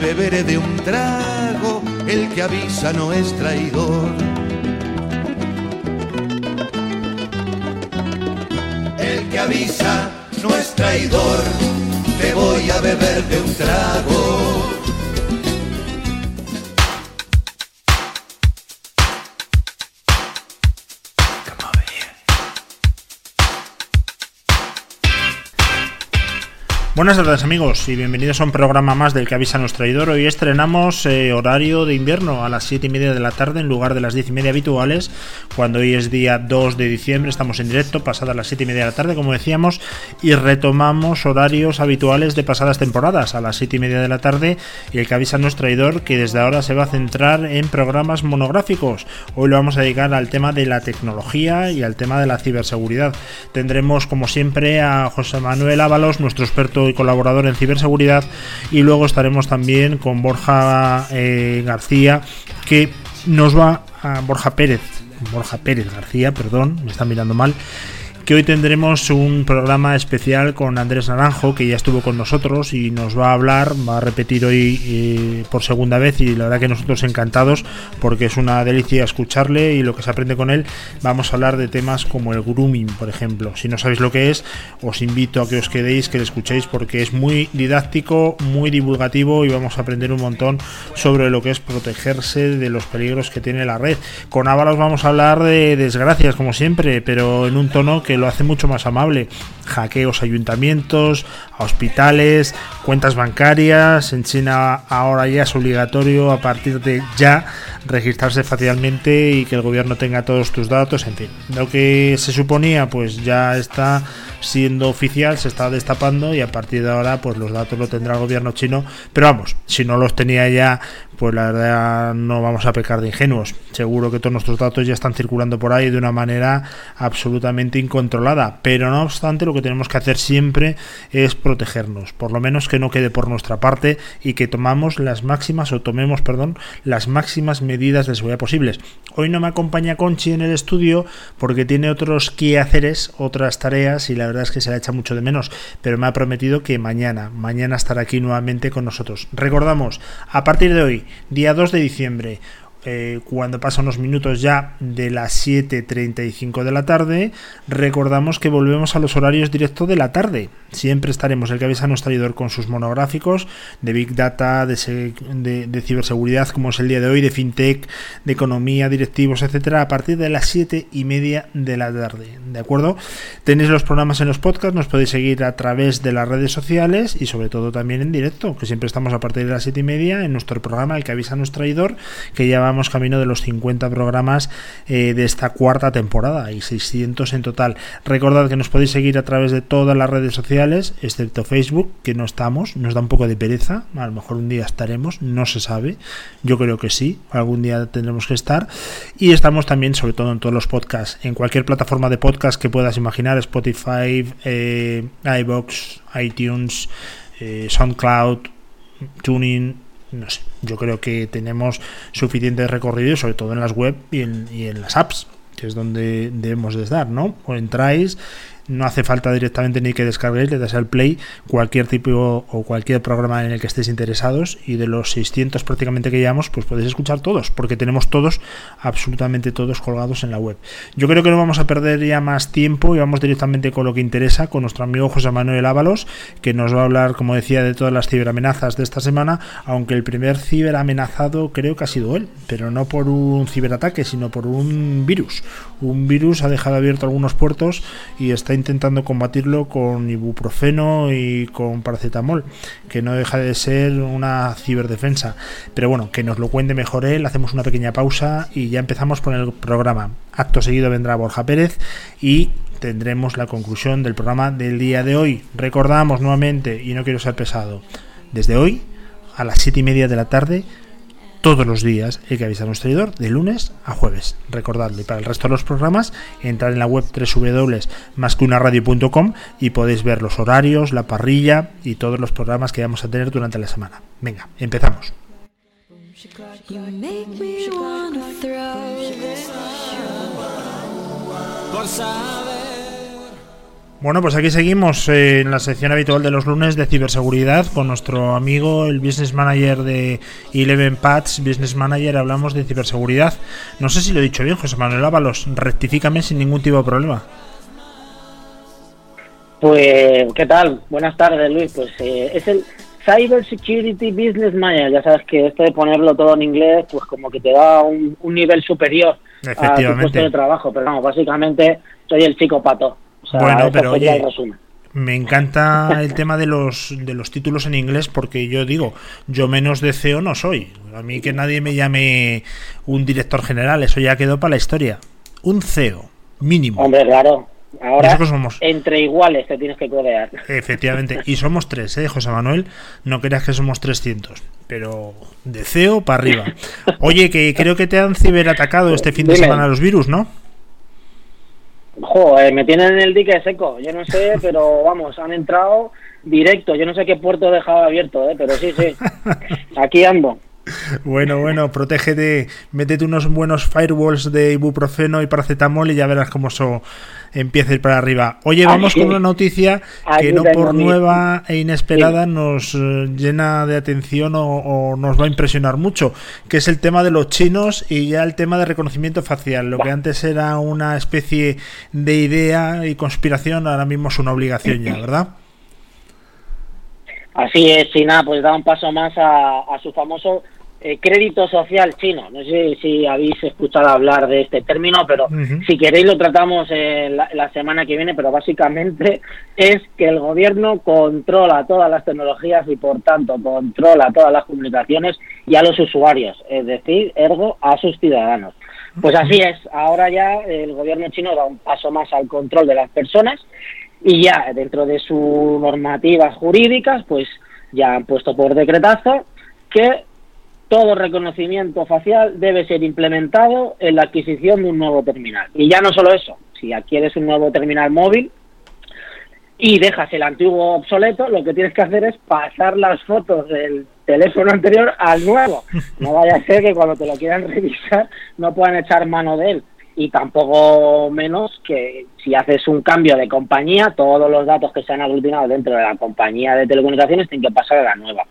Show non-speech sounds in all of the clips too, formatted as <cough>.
beberé de un trago. El que avisa no es traidor. El que avisa no es traidor. Te voy a beber de un trago. Buenas tardes amigos y bienvenidos a un programa más del que avisa nuestro traidor. Hoy estrenamos eh, horario de invierno a las 7 y media de la tarde en lugar de las 10 y media habituales, cuando hoy es día 2 de diciembre, estamos en directo, pasadas las 7 y media de la tarde como decíamos, y retomamos horarios habituales de pasadas temporadas a las 7 y media de la tarde y el que avisa nuestro traidor que desde ahora se va a centrar en programas monográficos. Hoy lo vamos a dedicar al tema de la tecnología y al tema de la ciberseguridad. Tendremos como siempre a José Manuel Ábalos, nuestro experto colaborador en ciberseguridad. Y luego estaremos también con Borja eh, García, que nos va a Borja Pérez. Borja Pérez García, perdón, me están mirando mal que hoy tendremos un programa especial con Andrés Naranjo, que ya estuvo con nosotros y nos va a hablar, va a repetir hoy eh, por segunda vez y la verdad que nosotros encantados porque es una delicia escucharle y lo que se aprende con él. Vamos a hablar de temas como el grooming, por ejemplo. Si no sabéis lo que es, os invito a que os quedéis, que lo escuchéis porque es muy didáctico, muy divulgativo y vamos a aprender un montón sobre lo que es protegerse de los peligros que tiene la red. Con Ábalos vamos a hablar de desgracias, como siempre, pero en un tono que lo hace mucho más amable. Hackeos a ayuntamientos, a hospitales, cuentas bancarias. En China ahora ya es obligatorio a partir de ya registrarse facialmente y que el gobierno tenga todos tus datos. En fin, lo que se suponía pues ya está siendo oficial, se está destapando y a partir de ahora pues los datos lo tendrá el gobierno chino. Pero vamos, si no los tenía ya, pues la verdad no vamos a pecar de ingenuos. Seguro que todos nuestros datos ya están circulando por ahí de una manera absolutamente incontrolada. Pero no obstante, lo que tenemos que hacer siempre es protegernos. Por lo menos que no quede por nuestra parte y que tomamos las máximas o tomemos, perdón, las máximas medidas de seguridad posibles. Hoy no me acompaña Conchi en el estudio porque tiene otros quehaceres, otras tareas y la verdad es que se la echa mucho de menos, pero me ha prometido que mañana, mañana estará aquí nuevamente con nosotros. Recordamos, a partir de hoy, día 2 de diciembre, eh, cuando pasan unos minutos ya de las 7.35 de la tarde, recordamos que volvemos a los horarios directos de la tarde. Siempre estaremos el avisa nuestro traidor con sus monográficos de Big Data, de, ciberseguridad, como es el día de hoy, de FinTech, de economía, directivos, etcétera, a partir de las 7 y media de la tarde. ¿De acuerdo? Tenéis los programas en los podcasts, nos podéis seguir a través de las redes sociales y sobre todo también en directo, que siempre estamos a partir de las 7 y media en nuestro programa, el que avisa nuestro traidor, que ya vamos camino de los 50 programas eh, de esta cuarta temporada y 600 en total. Recordad que nos podéis seguir a través de todas las redes sociales, excepto Facebook, que no estamos, nos da un poco de pereza, a lo mejor un día estaremos, no se sabe, yo creo que sí, algún día tendremos que estar. Y estamos también, sobre todo en todos los podcasts, en cualquier plataforma de podcast que puedas imaginar, Spotify, eh, iBox, iTunes, eh, SoundCloud, Tuning, no sé, yo creo que tenemos suficiente recorrido, sobre todo en las web y en, y en las apps, que es donde debemos de estar, ¿no? O entráis no hace falta directamente ni que descarguéis, le das al play cualquier tipo o cualquier programa en el que estéis interesados y de los 600 prácticamente que llevamos, pues podéis escuchar todos, porque tenemos todos, absolutamente todos colgados en la web. Yo creo que no vamos a perder ya más tiempo y vamos directamente con lo que interesa, con nuestro amigo José Manuel Ábalos, que nos va a hablar, como decía, de todas las ciberamenazas de esta semana, aunque el primer ciberamenazado creo que ha sido él, pero no por un ciberataque, sino por un virus. Un virus ha dejado abierto algunos puertos y está intentando combatirlo con ibuprofeno y con paracetamol, que no deja de ser una ciberdefensa. Pero bueno, que nos lo cuente mejor él, hacemos una pequeña pausa y ya empezamos con el programa. Acto seguido vendrá Borja Pérez y tendremos la conclusión del programa del día de hoy. Recordamos nuevamente, y no quiero ser pesado, desde hoy a las 7 y media de la tarde todos los días el que avisa a nuestro traidor de lunes a jueves. Recordadlo. Y para el resto de los programas, entrar en la web www.masqueunaradio.com y podéis ver los horarios, la parrilla y todos los programas que vamos a tener durante la semana. Venga, empezamos. Bueno, pues aquí seguimos en la sección habitual de los lunes de ciberseguridad con nuestro amigo, el business manager de Eleven Pads, business manager, hablamos de ciberseguridad. No sé si lo he dicho bien, José Manuel Ábalos, rectifícame sin ningún tipo de problema. Pues, ¿qué tal? Buenas tardes, Luis. Pues eh, es el Cyber Security Business Manager. Ya sabes que esto de ponerlo todo en inglés, pues como que te da un, nivel superior a tu puesto de trabajo. Pero vamos, básicamente soy el chico pato bueno, pero oye, me encanta el tema de los, de los títulos en inglés porque yo digo, yo menos de CEO no soy. A mí que nadie me llame un director general, eso ya quedó para la historia. Un CEO, mínimo. Hombre, claro. Ahora, somos. entre iguales te tienes que codear. Efectivamente. Y somos tres, ¿eh, José Manuel? No creas que somos 300. Pero de CEO para arriba. <laughs> Oye, que creo que te han ciberatacado este fin de semana los virus, ¿no? Joder, me tienen en el dique seco. Yo no sé, <laughs> pero vamos, han entrado directo. Yo no sé qué puerto he dejado abierto, ¿eh? pero sí, sí. <laughs> Aquí ando. Bueno, bueno, protégete, métete unos buenos firewalls de ibuprofeno y paracetamol y ya verás cómo eso empieza a ir para arriba. Oye, vamos con una noticia que no por nueva e inesperada nos eh, llena de atención o, nos va a impresionar mucho, que es el tema de los chinos y ya el tema de reconocimiento facial. Lo que antes era una especie de idea y conspiración, ahora mismo es una obligación ya, ¿verdad? Así es, China pues da un paso más a, a su famoso eh, crédito social chino. No sé si habéis escuchado hablar de este término, pero si queréis lo tratamos eh, la, semana que viene, pero básicamente <laughs> es que el gobierno controla todas las tecnologías y por tanto controla todas las comunicaciones y a los usuarios, es decir, ergo a sus ciudadanos. Pues así es, ahora ya el gobierno chino da un paso más al control de las personas y ya dentro de sus normativas jurídicas, pues ya han puesto por decretazo que todo reconocimiento facial debe ser implementado en la adquisición de un nuevo terminal. Y ya no solo eso, si adquieres un nuevo terminal móvil y dejas el antiguo obsoleto, lo que tienes que hacer es pasar las fotos del teléfono anterior al nuevo. No vaya a ser que cuando te lo quieran revisar no puedan echar mano de él. Y tampoco menos que si haces un cambio de compañía, todos los datos que se han aglutinado dentro de la compañía de telecomunicaciones tienen que pasar a la nueva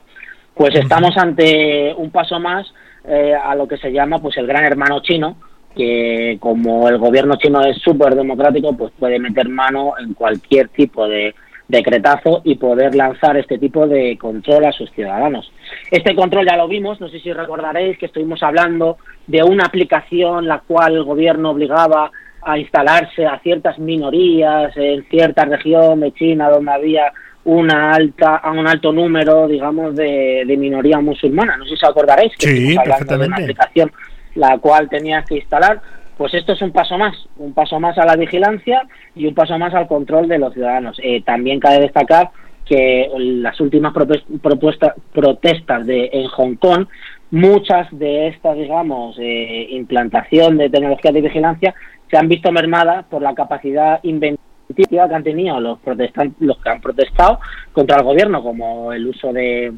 pues estamos ante un paso más eh, a lo que se llama pues el gran hermano chino, que como el gobierno chino es súper democrático, pues puede meter mano en cualquier tipo de decretazo y poder lanzar este tipo de control a sus ciudadanos. Este control ya lo vimos, no sé si recordaréis que estuvimos hablando de una aplicación la cual el gobierno obligaba a instalarse a ciertas minorías en cierta región de China donde había una alta a un alto número, digamos, de, de minoría musulmana. No sé si os acordaréis que sí, perfectamente. de una aplicación la cual tenías que instalar. Pues esto es un paso más, un paso más a la vigilancia y un paso más al control de los ciudadanos. Eh, también cabe destacar que las últimas propuestas, protestas de, en Hong Kong, muchas de estas, digamos, eh, implantación de tecnologías de vigilancia se han visto mermadas por la capacidad inventiva que han tenido los protestantes, los que han protestado contra el gobierno, como el uso de,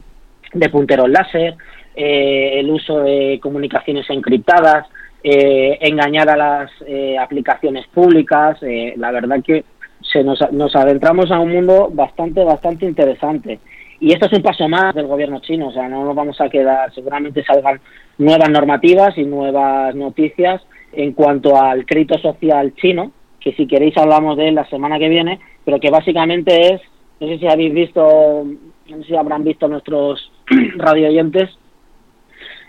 punteros láser, eh, el uso de comunicaciones encriptadas, eh, engañar a las eh, aplicaciones públicas. la verdad que se nos, nos adentramos a un mundo bastante, bastante interesante. Y esto es un paso más del gobierno chino, o sea, no nos vamos a quedar, seguramente salgan nuevas normativas y nuevas noticias en cuanto al crédito social chino, que si queréis hablamos de él la semana que viene, pero que básicamente es, no sé si habéis visto, no sé si habrán visto nuestros <clears throat> radio oyentes,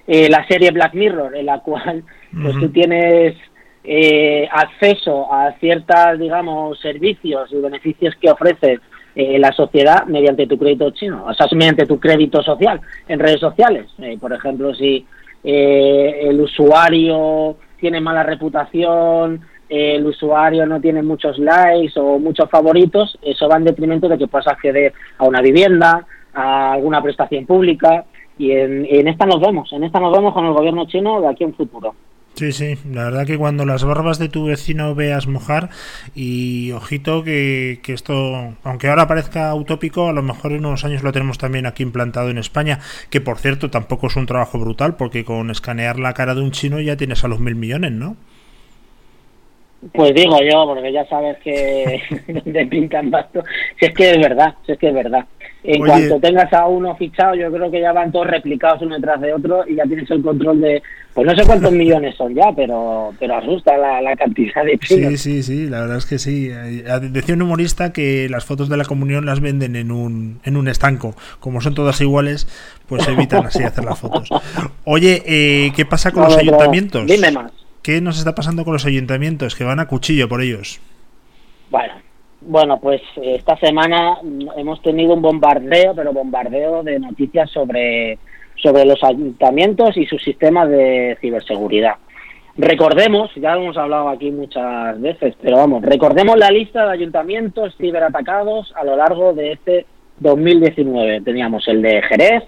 eh, la serie Black Mirror, en la cual pues tú tienes eh, acceso a ciertos, digamos, servicios y beneficios que ofrece eh, la sociedad mediante tu crédito chino, o sea, mediante tu crédito social en redes sociales. por ejemplo, si el usuario tiene mala reputación, el usuario no tiene muchos likes o muchos favoritos, eso va en detrimento de que puedas acceder a una vivienda, a alguna prestación pública y en, en esta nos vemos, en esta nos vemos con el gobierno chino de aquí en futuro. Sí, sí, la verdad que cuando las barbas de tu vecino veas mojar y ojito que, que, esto, aunque ahora parezca utópico, a lo mejor en unos años lo tenemos también aquí implantado en España, que por cierto tampoco es un trabajo brutal porque con escanear la cara de un chino ya tienes a los mil millones, ¿no? Pues digo yo, porque ya sabes que <laughs> de pintan basto, si es que es verdad, si es que es verdad. En cuanto tengas a uno fichado, yo creo que ya van todos replicados uno detrás de otro y ya tienes el control de, pues no sé cuántos millones son ya, pero pero asusta la, cantidad de Sí, sí, sí, la verdad es que sí. Eh, decía un humorista que las fotos de la comunión las venden en un, en un estanco. Como son todas iguales, pues evitan así hacer las fotos. <laughs> Oye, eh, ¿qué pasa con los ayuntamientos? Dime más. ¿Qué nos está pasando con los ayuntamientos? Que van a cuchillo por ellos. Bueno, bueno, pues esta semana hemos tenido un bombardeo, pero bombardeo de noticias sobre, sobre los ayuntamientos y sus sistemas de ciberseguridad. Recordemos, ya hemos hablado aquí muchas veces, pero vamos, recordemos la lista de ayuntamientos ciberatacados a lo largo de este 2019. Teníamos el de Jerez,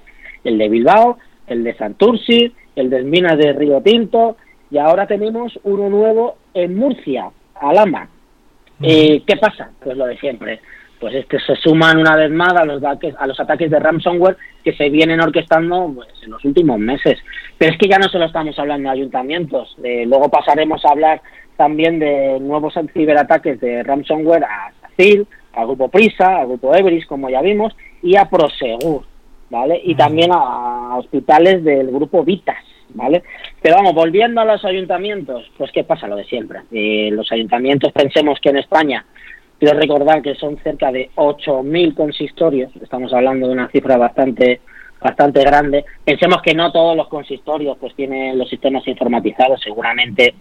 el de Bilbao, el de Santurci, el de Minas de Río Tinto y ahora tenemos uno nuevo en Murcia, Alama. Eh, ¿Qué pasa? Pues lo de siempre. Pues es que se suman una vez más a los, ataques, a los ataques de ransomware que se vienen orquestando pues, en los últimos meses. Pero es que ya no solo estamos hablando de ayuntamientos. Eh, luego pasaremos a hablar también de nuevos ciberataques de ransomware a SACIL, a Grupo Prisa, a Grupo Everis, como ya vimos, y a Prosegur, ¿vale? Y también a hospitales del Grupo Vitas. ¿Vale? Pero vamos, volviendo a los ayuntamientos, pues ¿qué pasa? Lo de siempre. Eh, los ayuntamientos, pensemos que en España, quiero recordar que son cerca de 8.000 consistorios, estamos hablando de una cifra bastante bastante grande. Pensemos que no todos los consistorios pues tienen los sistemas informatizados, seguramente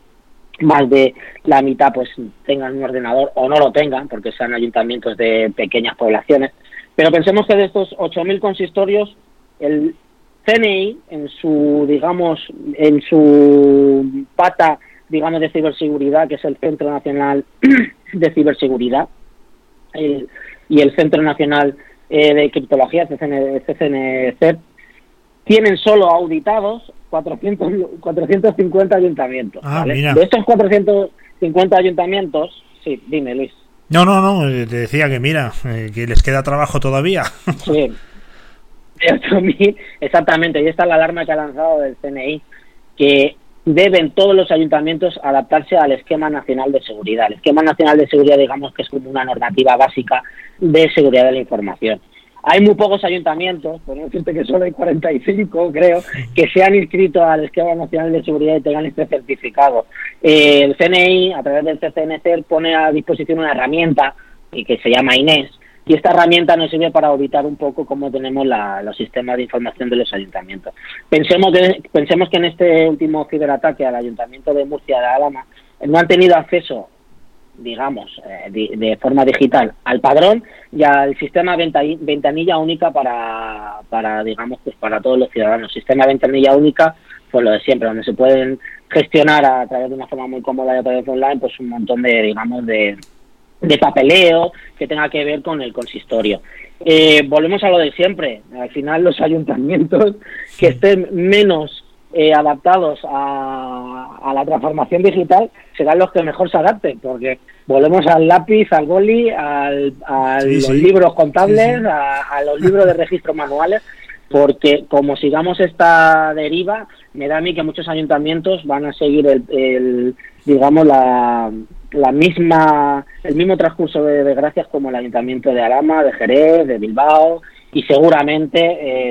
más de la mitad pues tengan un ordenador o no lo tengan, porque sean ayuntamientos de pequeñas poblaciones. Pero pensemos que de estos 8.000 consistorios, el CNI en su digamos en su pata digamos de ciberseguridad que es el Centro Nacional <clears throat> de Ciberseguridad y el Centro Nacional eh, de Criptología CCNCEP tienen solo auditados 400, 450 ayuntamientos ah, de estos 450 ayuntamientos sí dime Luis. No no no te decía que mira eh, que les queda trabajo todavía. Sí <laughs> exactamente, y esta es la alarma que ha lanzado del CNI, que deben todos los ayuntamientos adaptarse al esquema nacional de seguridad. El esquema nacional de seguridad, digamos que es como una normativa básica de seguridad de la información. Hay muy pocos ayuntamientos, por decirte que solo hay 45, creo, que se han inscrito al esquema nacional de seguridad y tengan este certificado. Eh, el CNI, a través del CCNC, pone a disposición una herramienta que se llama INES, y esta herramienta nos sirve para auditar un poco cómo tenemos los sistemas de información de los ayuntamientos. Pensemos que, pensemos que en este último ciberataque al ayuntamiento de Murcia de Alama no han tenido acceso digamos, eh, de, forma digital al padrón y al sistema ventanilla única para, para, digamos, pues para todos los ciudadanos. Sistema ventanilla única, pues lo de siempre, donde se pueden gestionar a través de una forma muy cómoda y a través de online, pues un montón de, digamos, de, de papeleo que tenga que ver con el consistorio. Eh, volvemos a lo de siempre. Al final los ayuntamientos que estén menos eh, adaptados a, la transformación digital serán los que mejor se adapten, porque volvemos al lápiz, al boli, al, a los libros contables, a, los libros de registro manuales, porque como sigamos esta deriva, me da a mí que muchos ayuntamientos van a seguir el digamos, la, la misma, el mismo transcurso de desgracias como el Ayuntamiento de Arama, de Jerez, de Bilbao y seguramente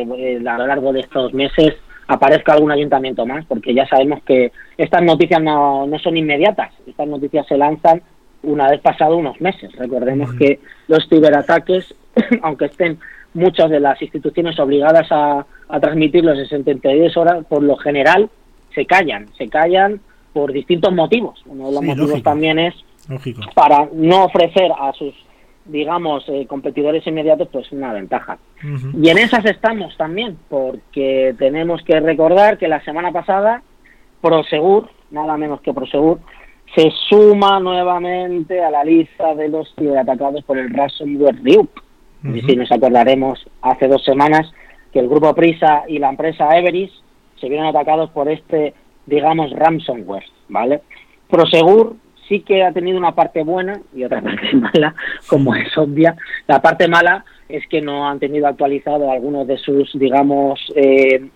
eh, a lo largo de estos meses aparezca algún ayuntamiento más, porque ya sabemos que estas noticias no, no son inmediatas, estas noticias se lanzan una vez pasado unos meses. Recordemos que los ciberataques, <clears throat> aunque estén muchas de las instituciones obligadas a, a transmitirlos en 72 horas, por lo general se callan, se callan por distintos motivos. Uno de los motivos también es para no ofrecer a sus digamos, eh, competidores inmediatos, pues una ventaja. Y en esas estamos también, porque tenemos que recordar que la semana pasada Prosegur, nada menos que Prosegur, se suma nuevamente a la lista de los ciberatacados por el ransomware Ryuk. Y si nos acordaremos hace dos semanas que el grupo Prisa y la empresa Everis se vieron atacados por este, digamos, ransomware, ¿vale? Prosegur sí que ha tenido una parte buena y otra <laughs> parte mala, como es obvia. La parte mala es que no han tenido actualizado algunos de sus, digamos, eh,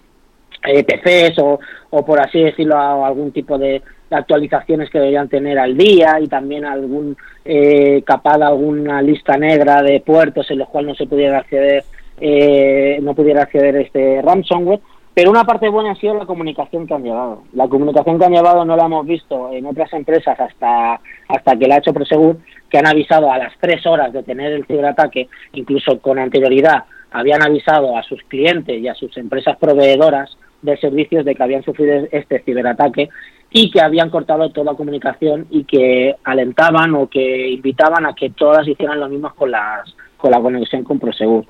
eh PCs o, o, por así decirlo, algún tipo de, actualizaciones que deberían tener al día y también algún eh, capaz alguna lista negra de puertos en los cuales no se pudiera acceder eh, no pudiera acceder este ransomware pero una parte buena ha sido la comunicación que han llevado. La comunicación que han llevado no la hemos visto en otras empresas hasta, hasta que la ha hecho Prosegur, que han avisado a las tres horas de tener el ciberataque, incluso con anterioridad, habían avisado a sus clientes y a sus empresas proveedoras de servicios de que habían sufrido este ciberataque y que habían cortado toda comunicación y que alentaban o que invitaban a que todas hicieran lo mismo con las con la conexión con Prosegur.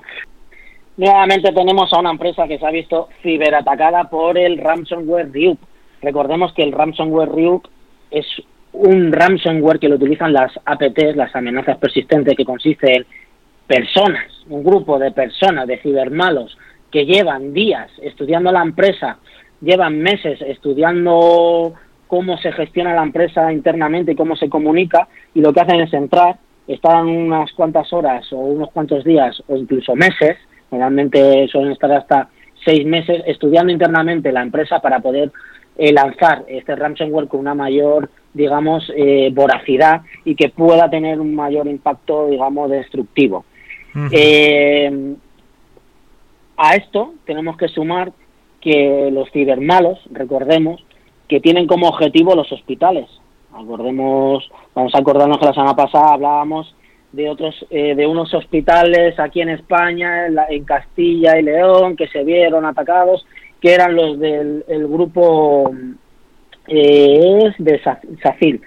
Nuevamente tenemos a una empresa que se ha visto ciberatacada por el ransomware Ryuk. Recordemos que el ransomware Ryuk es un ransomware que lo utilizan las APTs, las amenazas persistentes, que consiste en personas, un grupo de personas, de cibermalos, que llevan días estudiando la empresa, llevan meses estudiando cómo se gestiona la empresa internamente y cómo se comunica, y lo que hacen es entrar, están unas cuantas horas o unos cuantos días o incluso meses, Normalmente suelen estar hasta seis meses estudiando internamente la empresa para poder eh, lanzar este ransomware con una mayor, digamos, eh, voracidad y que pueda tener un mayor impacto, digamos, destructivo. Eh, a esto tenemos que sumar que los cibermalos, recordemos, que tienen como objetivo los hospitales. Acordemos, vamos a acordarnos que la semana pasada hablábamos de otros eh, de unos hospitales aquí en España, en, Castilla y León, que se vieron atacados, que eran los del grupo eh, de SACIL.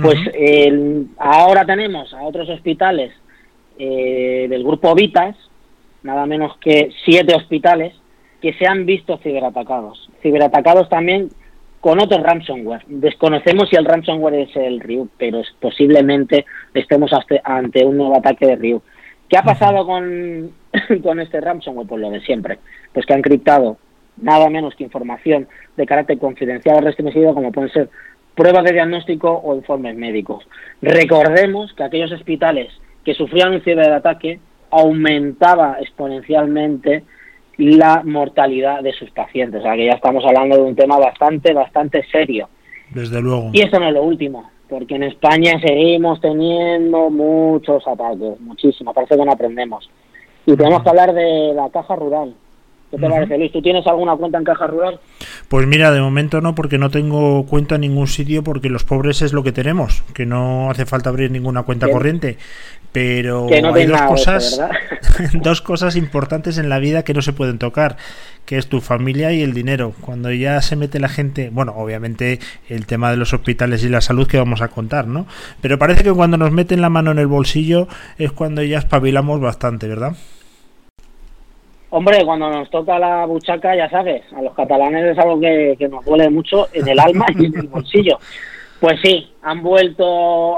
Pues ahora tenemos a otros hospitales eh, del grupo Vitas, nada menos que siete hospitales, que se han visto ciberatacados. Ciberatacados también con otro ransomware. Desconocemos si el ransomware es el Ryu, pero posiblemente estemos ante un nuevo ataque de Ryu. ¿Qué ha pasado con, <laughs> con este ransomware? Pues lo de siempre. Pues que ha encriptado nada menos que información de carácter confidencial o restringido, como pueden ser pruebas de diagnóstico o informes médicos. Recordemos que aquellos hospitales que sufrían un ciberataque aumentaba exponencialmente la mortalidad de sus pacientes. O sea que ya estamos hablando de un tema bastante, bastante serio. Desde luego. Y eso no es lo último, porque en España seguimos teniendo muchos ataques, muchísimo, parece que no aprendemos. Y tenemos que hablar de la caja rural. ¿Qué te parece, Luis? ¿Tú tienes alguna cuenta en Caja Rural? Pues mira, de momento no, porque no tengo cuenta en ningún sitio, porque los pobres es lo que tenemos, que no hace falta abrir ninguna cuenta corriente. Pero hay dos cosas, <laughs> dos cosas importantes en la vida que no se pueden tocar, que es tu familia y el dinero. Cuando ya se mete la gente, bueno, obviamente el tema de los hospitales y la salud que vamos a contar, ¿no? Pero parece que cuando nos meten la mano en el bolsillo es cuando ya espabilamos bastante, ¿verdad? Hombre, cuando nos toca la buchaca, ya sabes, a los catalanes es algo que, nos duele mucho en el alma y en el bolsillo. Pues sí, han vuelto,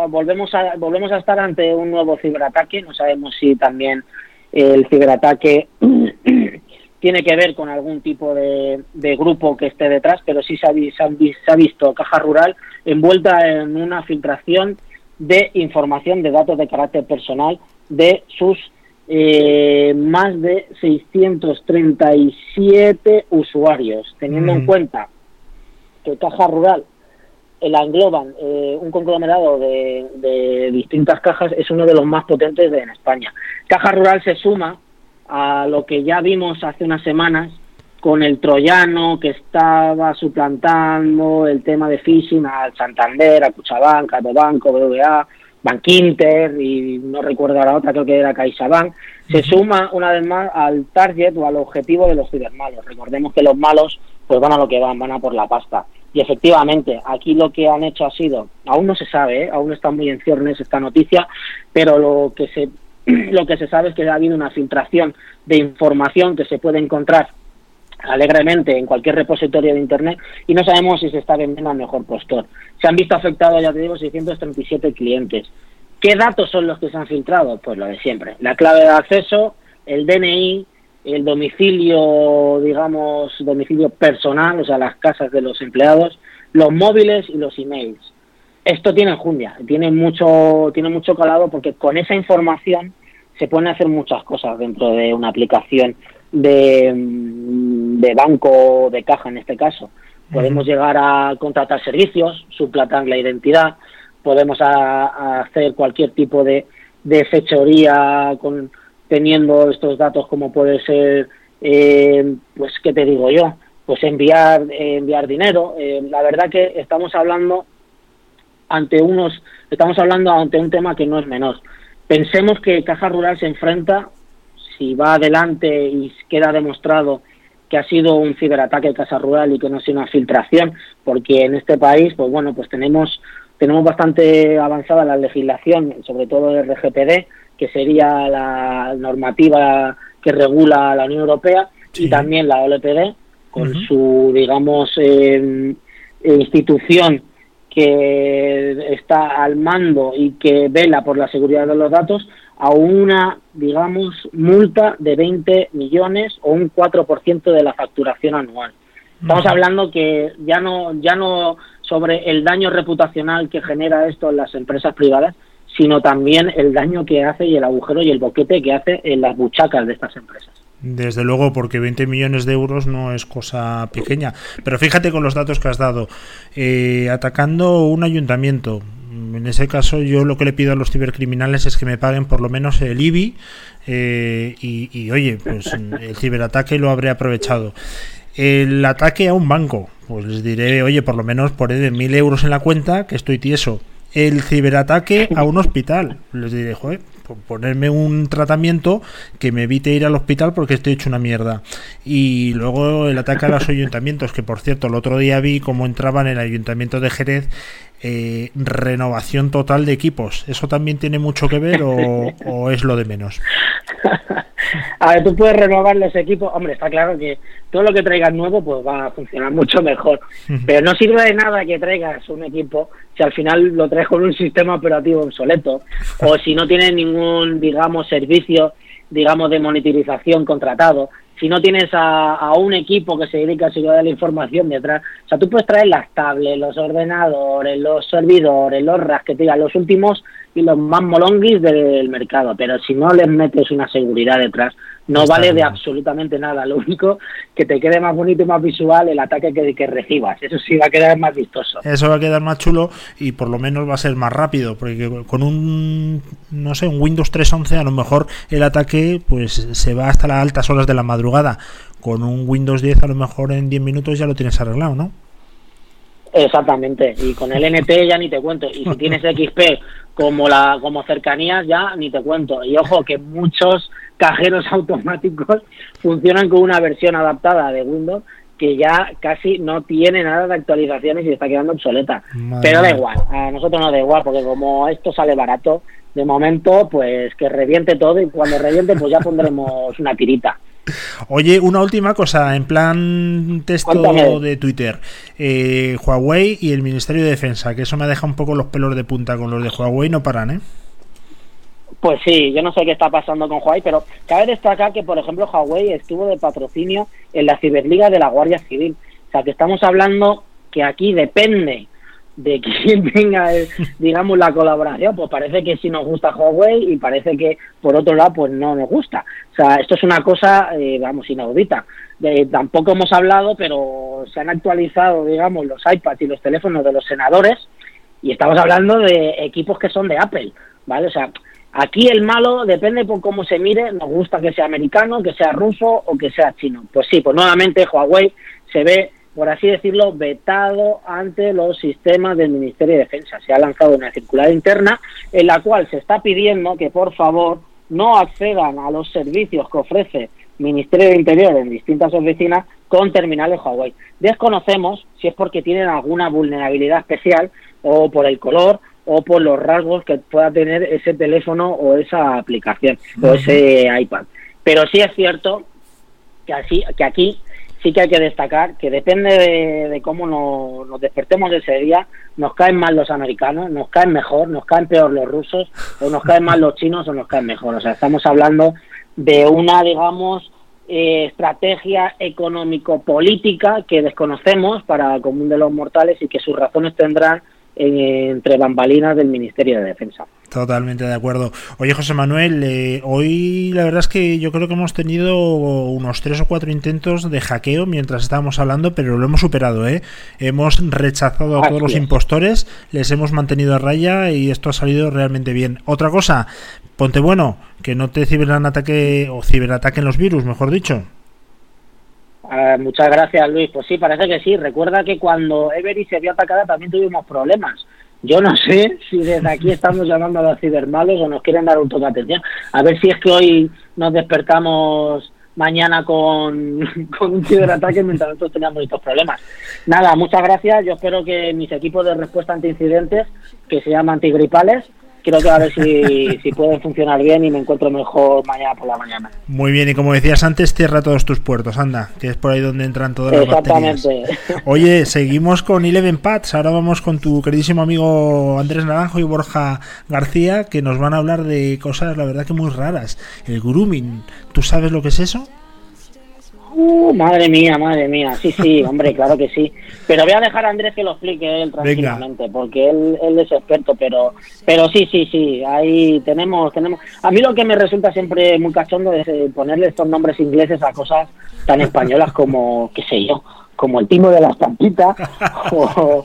volvemos a, volvemos a estar ante un nuevo ciberataque. No sabemos si también el ciberataque <clears throat> tiene que ver con algún tipo de, grupo que esté detrás, pero sí se ha, se ha visto Caja Rural envuelta en una filtración de información de datos de carácter personal de sus eh, más de 637 usuarios, teniendo en mm. cuenta que Caja Rural la engloban eh, un conglomerado de, distintas cajas, es uno de los más potentes de, en España. Caja Rural se suma a lo que ya vimos hace unas semanas con el troyano que estaba suplantando el tema de phishing al Santander, a Cuchabank, a Banco, BBA, Bank Inter y no recuerdo la otra, creo que era CaixaBank, se suma una vez más al target o al objetivo de los cibermalos. Recordemos que los malos pues van a lo que van, van a por la pasta. Y efectivamente, aquí lo que han hecho ha sido, aún no se sabe, ¿eh? aún está muy en ciernes esta noticia, pero lo que se <clears throat> lo que se sabe es que ha habido una filtración de información que se puede encontrar alegremente en cualquier repositorio de Internet y no sabemos si se está vendiendo al mejor postor. Se han visto afectados, ya te digo, 637 clientes. ¿Qué datos son los que se han filtrado? Pues lo de siempre. La clave de acceso, el DNI, el domicilio, digamos, domicilio personal, o sea, las casas de los empleados, los móviles y los emails. Esto tiene enjundia, tiene mucho, tiene mucho calado porque con esa información se pueden hacer muchas cosas dentro de una aplicación de, mm, de banco de caja en este caso. Podemos llegar a contratar servicios, suplantar la identidad, podemos hacer cualquier tipo de, de fechoría con, teniendo estos datos como puede ser, eh, pues, ¿qué te digo yo? Pues enviar, enviar dinero. Eh, la verdad que estamos hablando ante unos, estamos hablando ante un tema que no es menor. Pensemos que Caja Rural se enfrenta, si va adelante y queda demostrado que ha sido un ciberataque de Casa Rural y que no ha sido una filtración, porque en este país, pues bueno, pues tenemos tenemos bastante avanzada la legislación, sobre todo el RGPD, que sería la normativa que regula la Unión Europea, y también la OLPD, con su, digamos, eh, institución que está al mando y que vela por la seguridad de los datos, a una, digamos, multa de 20 millones o un 4% de la facturación anual. Estamos hablando que ya no, ya no sobre el daño reputacional que genera esto en las empresas privadas, sino también el daño que hace y el agujero y el boquete que hace en las buchacas de estas empresas. Desde luego, porque 20 millones de euros no es cosa pequeña. Pero fíjate con los datos que has dado. Eh, atacando un ayuntamiento, en ese caso yo lo que le pido a los cibercriminales es que me paguen por lo menos el IBI eh, y, oye, pues el ciberataque lo habré aprovechado. El ataque a un banco, pues les diré, oye, por lo menos de mil euros en la cuenta que estoy tieso el ciberataque a un hospital. Les diré, joder, ponerme un tratamiento que me evite ir al hospital porque estoy hecho una mierda. Y luego el ataque a los <laughs> ayuntamientos, que por cierto, el otro día vi cómo entraban en el ayuntamiento de Jerez eh, renovación total de equipos. ¿Eso también tiene mucho que ver <laughs> o, es lo de menos? A ver, tú puedes renovar los equipos. Hombre, está claro que todo lo que traigas nuevo pues va a funcionar mucho mejor. Pero no sirve de nada que traigas un equipo si al final lo traes con un sistema operativo obsoleto <laughs> o si no tienes ningún, digamos, servicio, digamos, de monetización contratado si no tienes a, un equipo que se dedica a seguridad de la información detrás, o sea, tú puedes traer las tablets, los ordenadores, los servidores, los RAS, que te digan los últimos y los más molonguis del mercado, pero si no les metes una seguridad detrás, no vale de absolutamente nada. Lo único que te quede más bonito y más visual el ataque que, que, recibas. Eso sí va a quedar más vistoso. Eso va a quedar más chulo y por lo menos va a ser más rápido, porque con un no sé, un Windows 3.11 a lo mejor el ataque pues se va hasta las altas horas de la madrugada. Con un Windows 10 a lo mejor en 10 minutos ya lo tienes arreglado, ¿no? Exactamente, y con el NT ya ni te cuento. Y si tienes XP como la como cercanías ya ni te cuento. Y ojo que muchos cajeros <laughs> automáticos funcionan con una versión adaptada de Windows que ya casi no tiene nada de actualizaciones y está quedando obsoleta. Pero da igual, a nosotros no da igual, porque como esto sale barato, de momento, pues que reviente todo y cuando reviente, pues ya pondremos una tirita. Oye, una última cosa, en plan texto de Twitter. Eh, Huawei y el Ministerio de Defensa, que eso me deja un poco los pelos de punta con los de Huawei, no paran, ¿eh? Pues sí, yo no sé qué está pasando con Huawei, pero cabe destacar que, por ejemplo, Huawei estuvo de patrocinio en la Ciberliga de la Guardia Civil. O sea, que estamos hablando que aquí depende de quién <laughs> tenga, digamos, la colaboración, pues parece que sí nos gusta Huawei y parece que, por otro lado, pues no nos gusta. O sea, esto es una cosa, eh, vamos, inaudita. tampoco hemos hablado, pero se han actualizado, digamos, los iPads y los teléfonos de los senadores y estamos hablando de equipos que son de Apple, ¿vale? O sea, aquí el malo depende por cómo se mire, nos gusta que sea americano, que sea ruso o que sea chino. Pues sí, pues nuevamente Huawei se ve por así decirlo, vetado ante los sistemas del Ministerio de Defensa. Se ha lanzado una circular interna en la cual se está pidiendo que, por favor, no accedan a los servicios que ofrece Ministerio de Interior en distintas oficinas con terminales Huawei. Desconocemos si es porque tienen alguna vulnerabilidad especial o por el color o por los rasgos que pueda tener ese teléfono o esa aplicación o ese iPad. Pero sí es cierto que, así, que aquí sí que hay que destacar que depende de, cómo nos, nos, despertemos ese día, nos caen mal los americanos, nos caen mejor, nos caen peor los rusos, o nos caen mal los chinos o nos caen mejor. O sea, estamos hablando de una, digamos, eh, estrategia económico-política que desconocemos para el común de los mortales y que sus razones tendrán entre bambalinas del Ministerio de Defensa. Totalmente de acuerdo. Oye, José Manuel, eh, hoy la verdad es que yo creo que hemos tenido unos tres o cuatro intentos de hackeo mientras estábamos hablando, pero lo hemos superado, ¿eh? Hemos rechazado a todos los impostores, les hemos mantenido a raya y esto ha salido realmente bien. Otra cosa, ponte bueno, que no te ciberataque o ciberataquen los virus, mejor dicho. Ah, muchas gracias, Luis. Pues sí, parece que sí. Recuerda que cuando Every se vio atacada también tuvimos problemas. Yo no sé si desde aquí estamos llamando a los cibermalos o nos quieren dar un toque de atención. A ver si es que hoy nos despertamos mañana con, <laughs> con un ciberataque mientras nosotros teníamos estos problemas. Nada, muchas gracias. Yo espero que mis equipos de respuesta ante incidentes, que se llaman antigripales, creo que a ver si, si pueden funcionar bien y me encuentro mejor mañana por la mañana. Muy bien, y como decías antes, cierra todos tus puertos, anda, que es por ahí donde entran todas las Exactamente. Oye, seguimos con Eleven Pats, ahora vamos con tu queridísimo amigo Andrés Naranjo y Borja García, que nos van a hablar de cosas, la verdad que muy raras. El grooming, ¿tú sabes lo que es eso? Uh, madre mía, madre mía. Sí, sí, <laughs> hombre, claro que sí. Pero voy a dejar a Andrés que lo explique él tranquilamente, porque él, él es experto, pero pero sí, sí, sí, ahí tenemos, tenemos... A mí lo que me resulta siempre muy cachondo es eh, ponerle estos nombres ingleses a cosas tan españolas como, qué sé yo, como el timo de la estampita <laughs> o,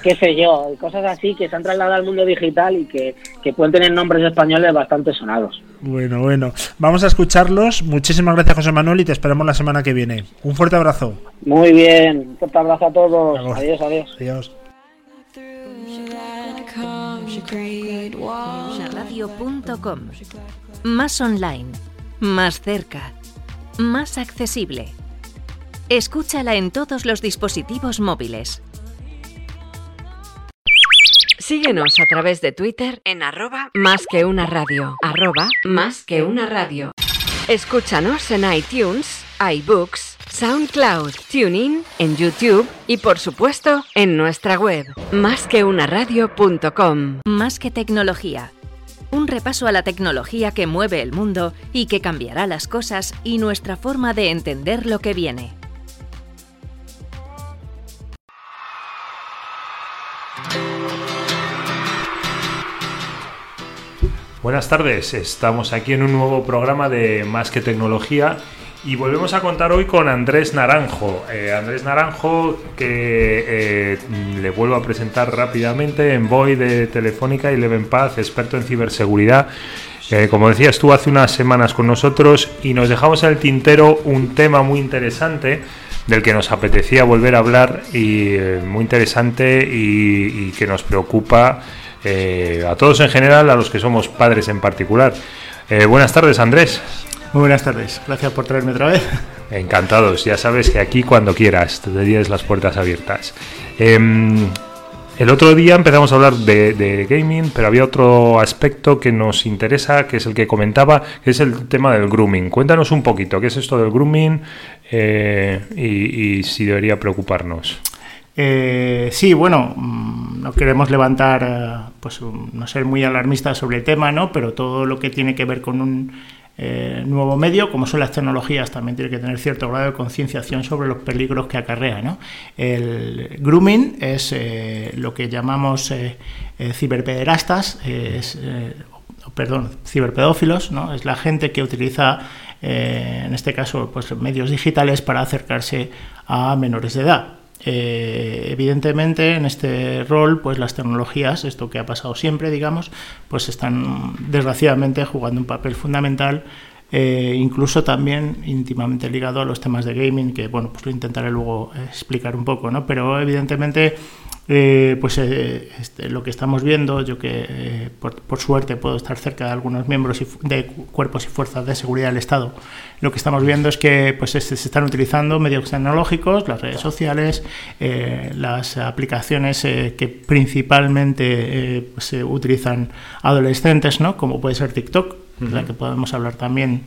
qué sé yo, cosas así que se han trasladado al mundo digital y que, que pueden tener nombres españoles bastante sonados. Bueno, bueno, vamos a escucharlos. Muchísimas gracias José Manuel y te esperamos la semana que viene. Un fuerte abrazo. Muy bien, un fuerte abrazo a todos. Adiós, adiós. Adiós. Más online, más cerca, más accesible. Escúchala en todos los dispositivos móviles. Síguenos a través de Twitter en arroba más que una radio. Arroba más que una radio. Escúchanos en iTunes, iBooks, SoundCloud, TuneIn, en YouTube y por supuesto en nuestra web másqueunaradio.com. Más que tecnología. Un repaso a la tecnología que mueve el mundo y que cambiará las cosas y nuestra forma de entender lo que viene. Buenas tardes, estamos aquí en un nuevo programa de Más que Tecnología y volvemos a contar hoy con Andrés Naranjo. Eh, Andrés Naranjo, que eh, le vuelvo a presentar rápidamente, en Boy de Telefónica y Leven Paz, experto en ciberseguridad. Eh, como decía, estuvo hace unas semanas con nosotros y nos dejamos en el tintero un tema muy interesante del que nos apetecía volver a hablar y muy interesante y que nos preocupa eh, a todos en general, a los que somos padres en particular. Eh, buenas tardes, Andrés. Muy buenas tardes, gracias por traerme otra vez. Encantados, ya sabes que aquí cuando quieras te tienes las puertas abiertas. El otro día empezamos a hablar de, gaming, pero había otro aspecto que nos interesa, que es el que comentaba, que es el tema del grooming. Cuéntanos un poquito, ¿qué es esto del grooming eh, y si debería preocuparnos? Eh, sí, bueno, mm, no queremos levantar, eh, pues no ser muy alarmistas sobre el tema, ¿no? Pero todo lo que tiene que ver con un eh, nuevo medio, como son las tecnologías, también tiene que tener cierto grado de concienciación sobre los peligros que acarrea, ¿no? El grooming es lo que llamamos ciberpederastas, es, perdón, ciberpedófilos, ¿no? Es la gente que utiliza en este caso, pues medios digitales para acercarse a menores de edad. Eh, evidentemente, en este rol, pues las tecnologías, esto que ha pasado siempre, digamos, pues están desgraciadamente jugando un papel fundamental, eh, incluso también íntimamente ligado a los temas de gaming, que bueno, pues lo intentaré luego explicar un poco, ¿no? Pero evidentemente eh, pues eh, este, lo que estamos viendo, yo que eh, por, suerte puedo estar cerca de algunos miembros de cuerpos y fuerzas de seguridad del Estado, lo que estamos viendo es que pues, se, están utilizando medios tecnológicos, las redes sociales, las aplicaciones que principalmente se pues, utilizan adolescentes, ¿no? como puede ser TikTok, de la que podemos hablar también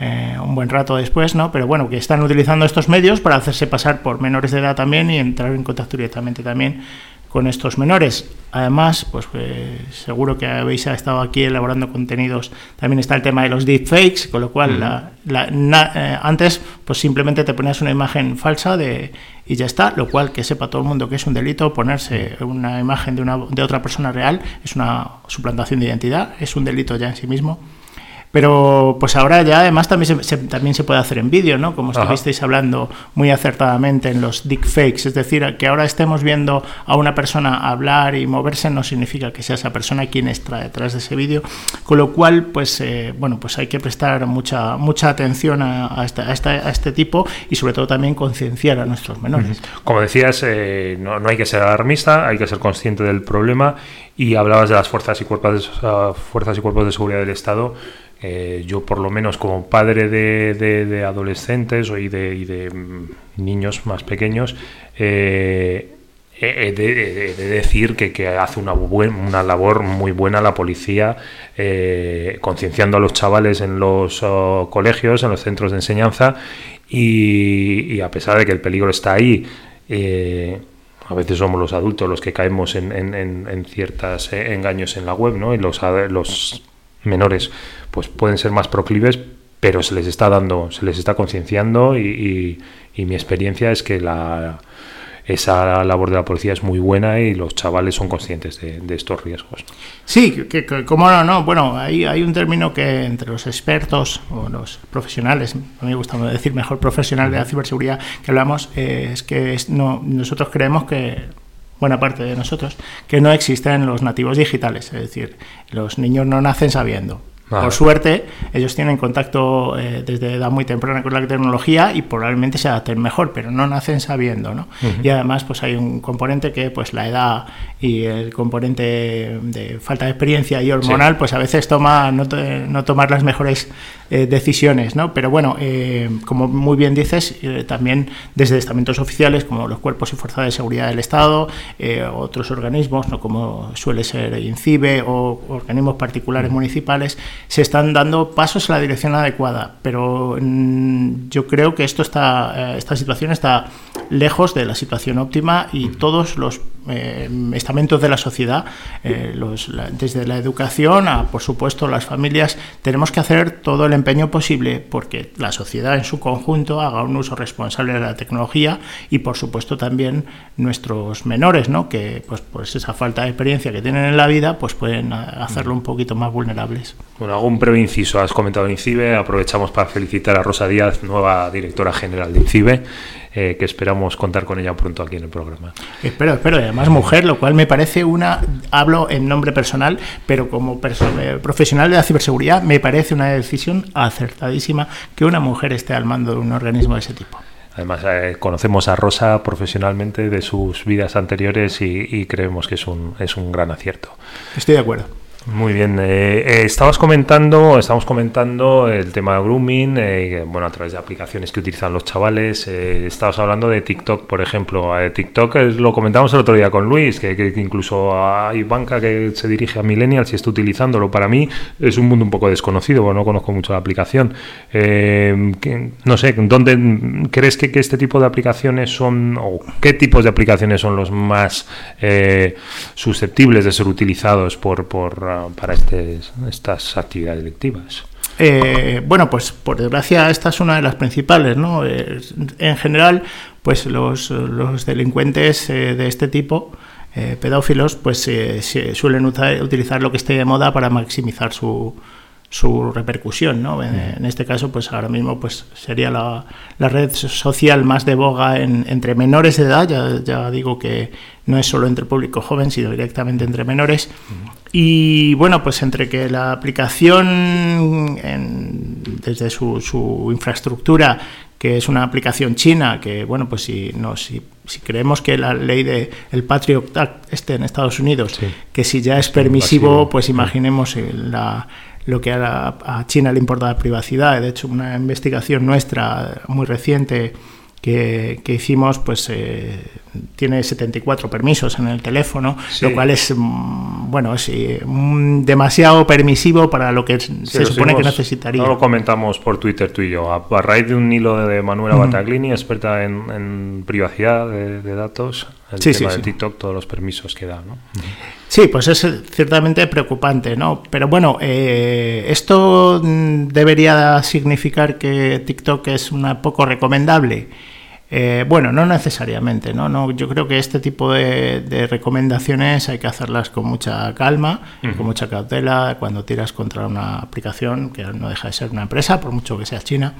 un buen rato después, ¿no? Pero bueno, que están utilizando estos medios para hacerse pasar por menores de edad también y entrar en contacto directamente también con estos menores. Además, pues eh, seguro que habéis estado aquí elaborando contenidos. También está el tema de los deepfakes, con lo cual eh, antes pues simplemente te ponías una imagen falsa de, y ya está, lo cual que sepa todo el mundo que es un delito ponerse una imagen de, una, de otra persona real es una suplantación de identidad, es un delito ya en sí mismo. Pero pues ahora ya además también se, también se puede hacer en vídeo, ¿no? Como estuvisteis hablando muy acertadamente en los deepfakes, es decir, que ahora estemos viendo a una persona hablar y moverse no significa que sea esa persona quien está detrás de ese vídeo, con lo cual pues eh, bueno pues hay que prestar mucha mucha atención a, este, a, este, tipo y sobre todo también concienciar a nuestros menores. Como decías, eh, no, no hay que ser alarmista, hay que ser consciente del problema y hablabas de las fuerzas y cuerpos de, fuerzas y cuerpos de seguridad del Estado eh, yo por lo menos como padre de, adolescentes y de, mm, niños más pequeños, eh, he de, decir que, hace una, una labor muy buena la policía eh, concienciando a los chavales en los oh, colegios, en los centros de enseñanza y, a pesar de que el peligro está ahí, a veces somos los adultos los que caemos en, en, ciertos engaños en la web, ¿no? Y los, los menores pues pueden ser más proclives, pero se les está dando, se les está concienciando y, mi experiencia es que la, esa labor de la policía es muy buena y los chavales son conscientes de, estos riesgos. Sí, que, cómo no, no. Bueno, hay, hay un término que entre los expertos o los profesionales, a mí me gusta decir mejor profesional de la ciberseguridad que hablamos, eh, es que no, nosotros creemos que buena parte de nosotros, que no existen los nativos digitales, es decir, los niños no nacen sabiendo. Por suerte, ellos tienen contacto eh, desde edad muy temprana con la tecnología y probablemente se adapten mejor, pero no nacen sabiendo, ¿no? Y además, pues hay un componente que, pues la edad y el componente de falta de experiencia y hormonal, pues a veces toma no, no tomar las mejores eh, decisiones, ¿no? Pero bueno, eh, como muy bien dices, también desde estamentos oficiales como los cuerpos y fuerzas de seguridad del Estado, otros organismos, ¿no? Como suele ser INCIBE o organismos particulares municipales, se están dando pasos en la dirección adecuada, pero mm, yo creo que esto está, eh, esta situación está lejos de la situación óptima y todos los eh, estamentos de la sociedad, eh, desde la educación a, por supuesto, las familias, tenemos que hacer todo el empeño posible porque la sociedad en su conjunto haga un uso responsable de la tecnología y, por supuesto, también nuestros menores, ¿no? que pues, pues esa falta de experiencia que tienen en la vida, pues pueden hacerlo un poquito más vulnerables. Bueno, hago un breve inciso. Has comentado el INCIBE. Aprovechamos para felicitar a Rosa Díaz, nueva directora general de INCIBE. Eh, que esperamos contar con ella pronto aquí en el programa. Espero, espero, además mujer, lo cual me parece una, hablo en nombre personal, pero como eh, profesional de la ciberseguridad, me parece una decisión acertadísima que una mujer esté al mando de un organismo de ese tipo. Además, eh, conocemos a Rosa profesionalmente de sus vidas anteriores y, y creemos que es un, es un gran acierto. Estoy de acuerdo. Muy bien, eh, eh, estabas comentando, estamos comentando el tema de grooming, eh, bueno, a través de aplicaciones que utilizan los chavales. estabas hablando de TikTok, por ejemplo. TikTok lo comentamos el otro día con Luis, que, incluso hay banca que se dirige a millennials y está utilizándolo. Para mí es un mundo un poco desconocido, bueno, no conozco mucho la aplicación. no sé, ¿dónde crees que, que, este tipo de aplicaciones son, o qué tipos de aplicaciones son los más susceptibles de ser utilizados por, por para, este, estas actividades delictivas? Eh, bueno, pues por desgracia esta es una de las principales, ¿no? Eh, en general, pues los, delincuentes eh, de este tipo, pedófilos, pues suelen utilizar lo que esté de moda para maximizar su, su repercusión, ¿no? En, este caso, pues ahora mismo pues sería la, red social más de boga entre menores de edad, ya, ya, digo que no es solo entre público joven, sino directamente entre menores. Y bueno, pues entre que la aplicación, desde su, su, infraestructura, que es una aplicación china, que bueno, pues si, no, si, si creemos que la ley de el Patriot Act esté en Estados Unidos, que si ya es permisivo, pues imaginemos la lo que a, China le importa la privacidad. De hecho, una investigación nuestra muy reciente que, hicimos, pues eh, tiene 74 permisos en el teléfono, lo cual es, mm, bueno, es eh, demasiado permisivo para lo que se supone que necesitaría. No lo comentamos por Twitter tú y yo, a, raíz de un hilo de Manuela Bataglini, experta en, privacidad de, datos, el tema de TikTok, todos los permisos que da, ¿no? Sí, pues es ciertamente preocupante, ¿no? Pero bueno, eh, esto mm, debería significar que TikTok es una poco recomendable. Eh, bueno, no necesariamente, ¿no? ¿no? Yo creo que este tipo de, recomendaciones hay que hacerlas con mucha calma, con mucha cautela, cuando tiras contra una aplicación que no deja de ser una empresa, por mucho que sea China.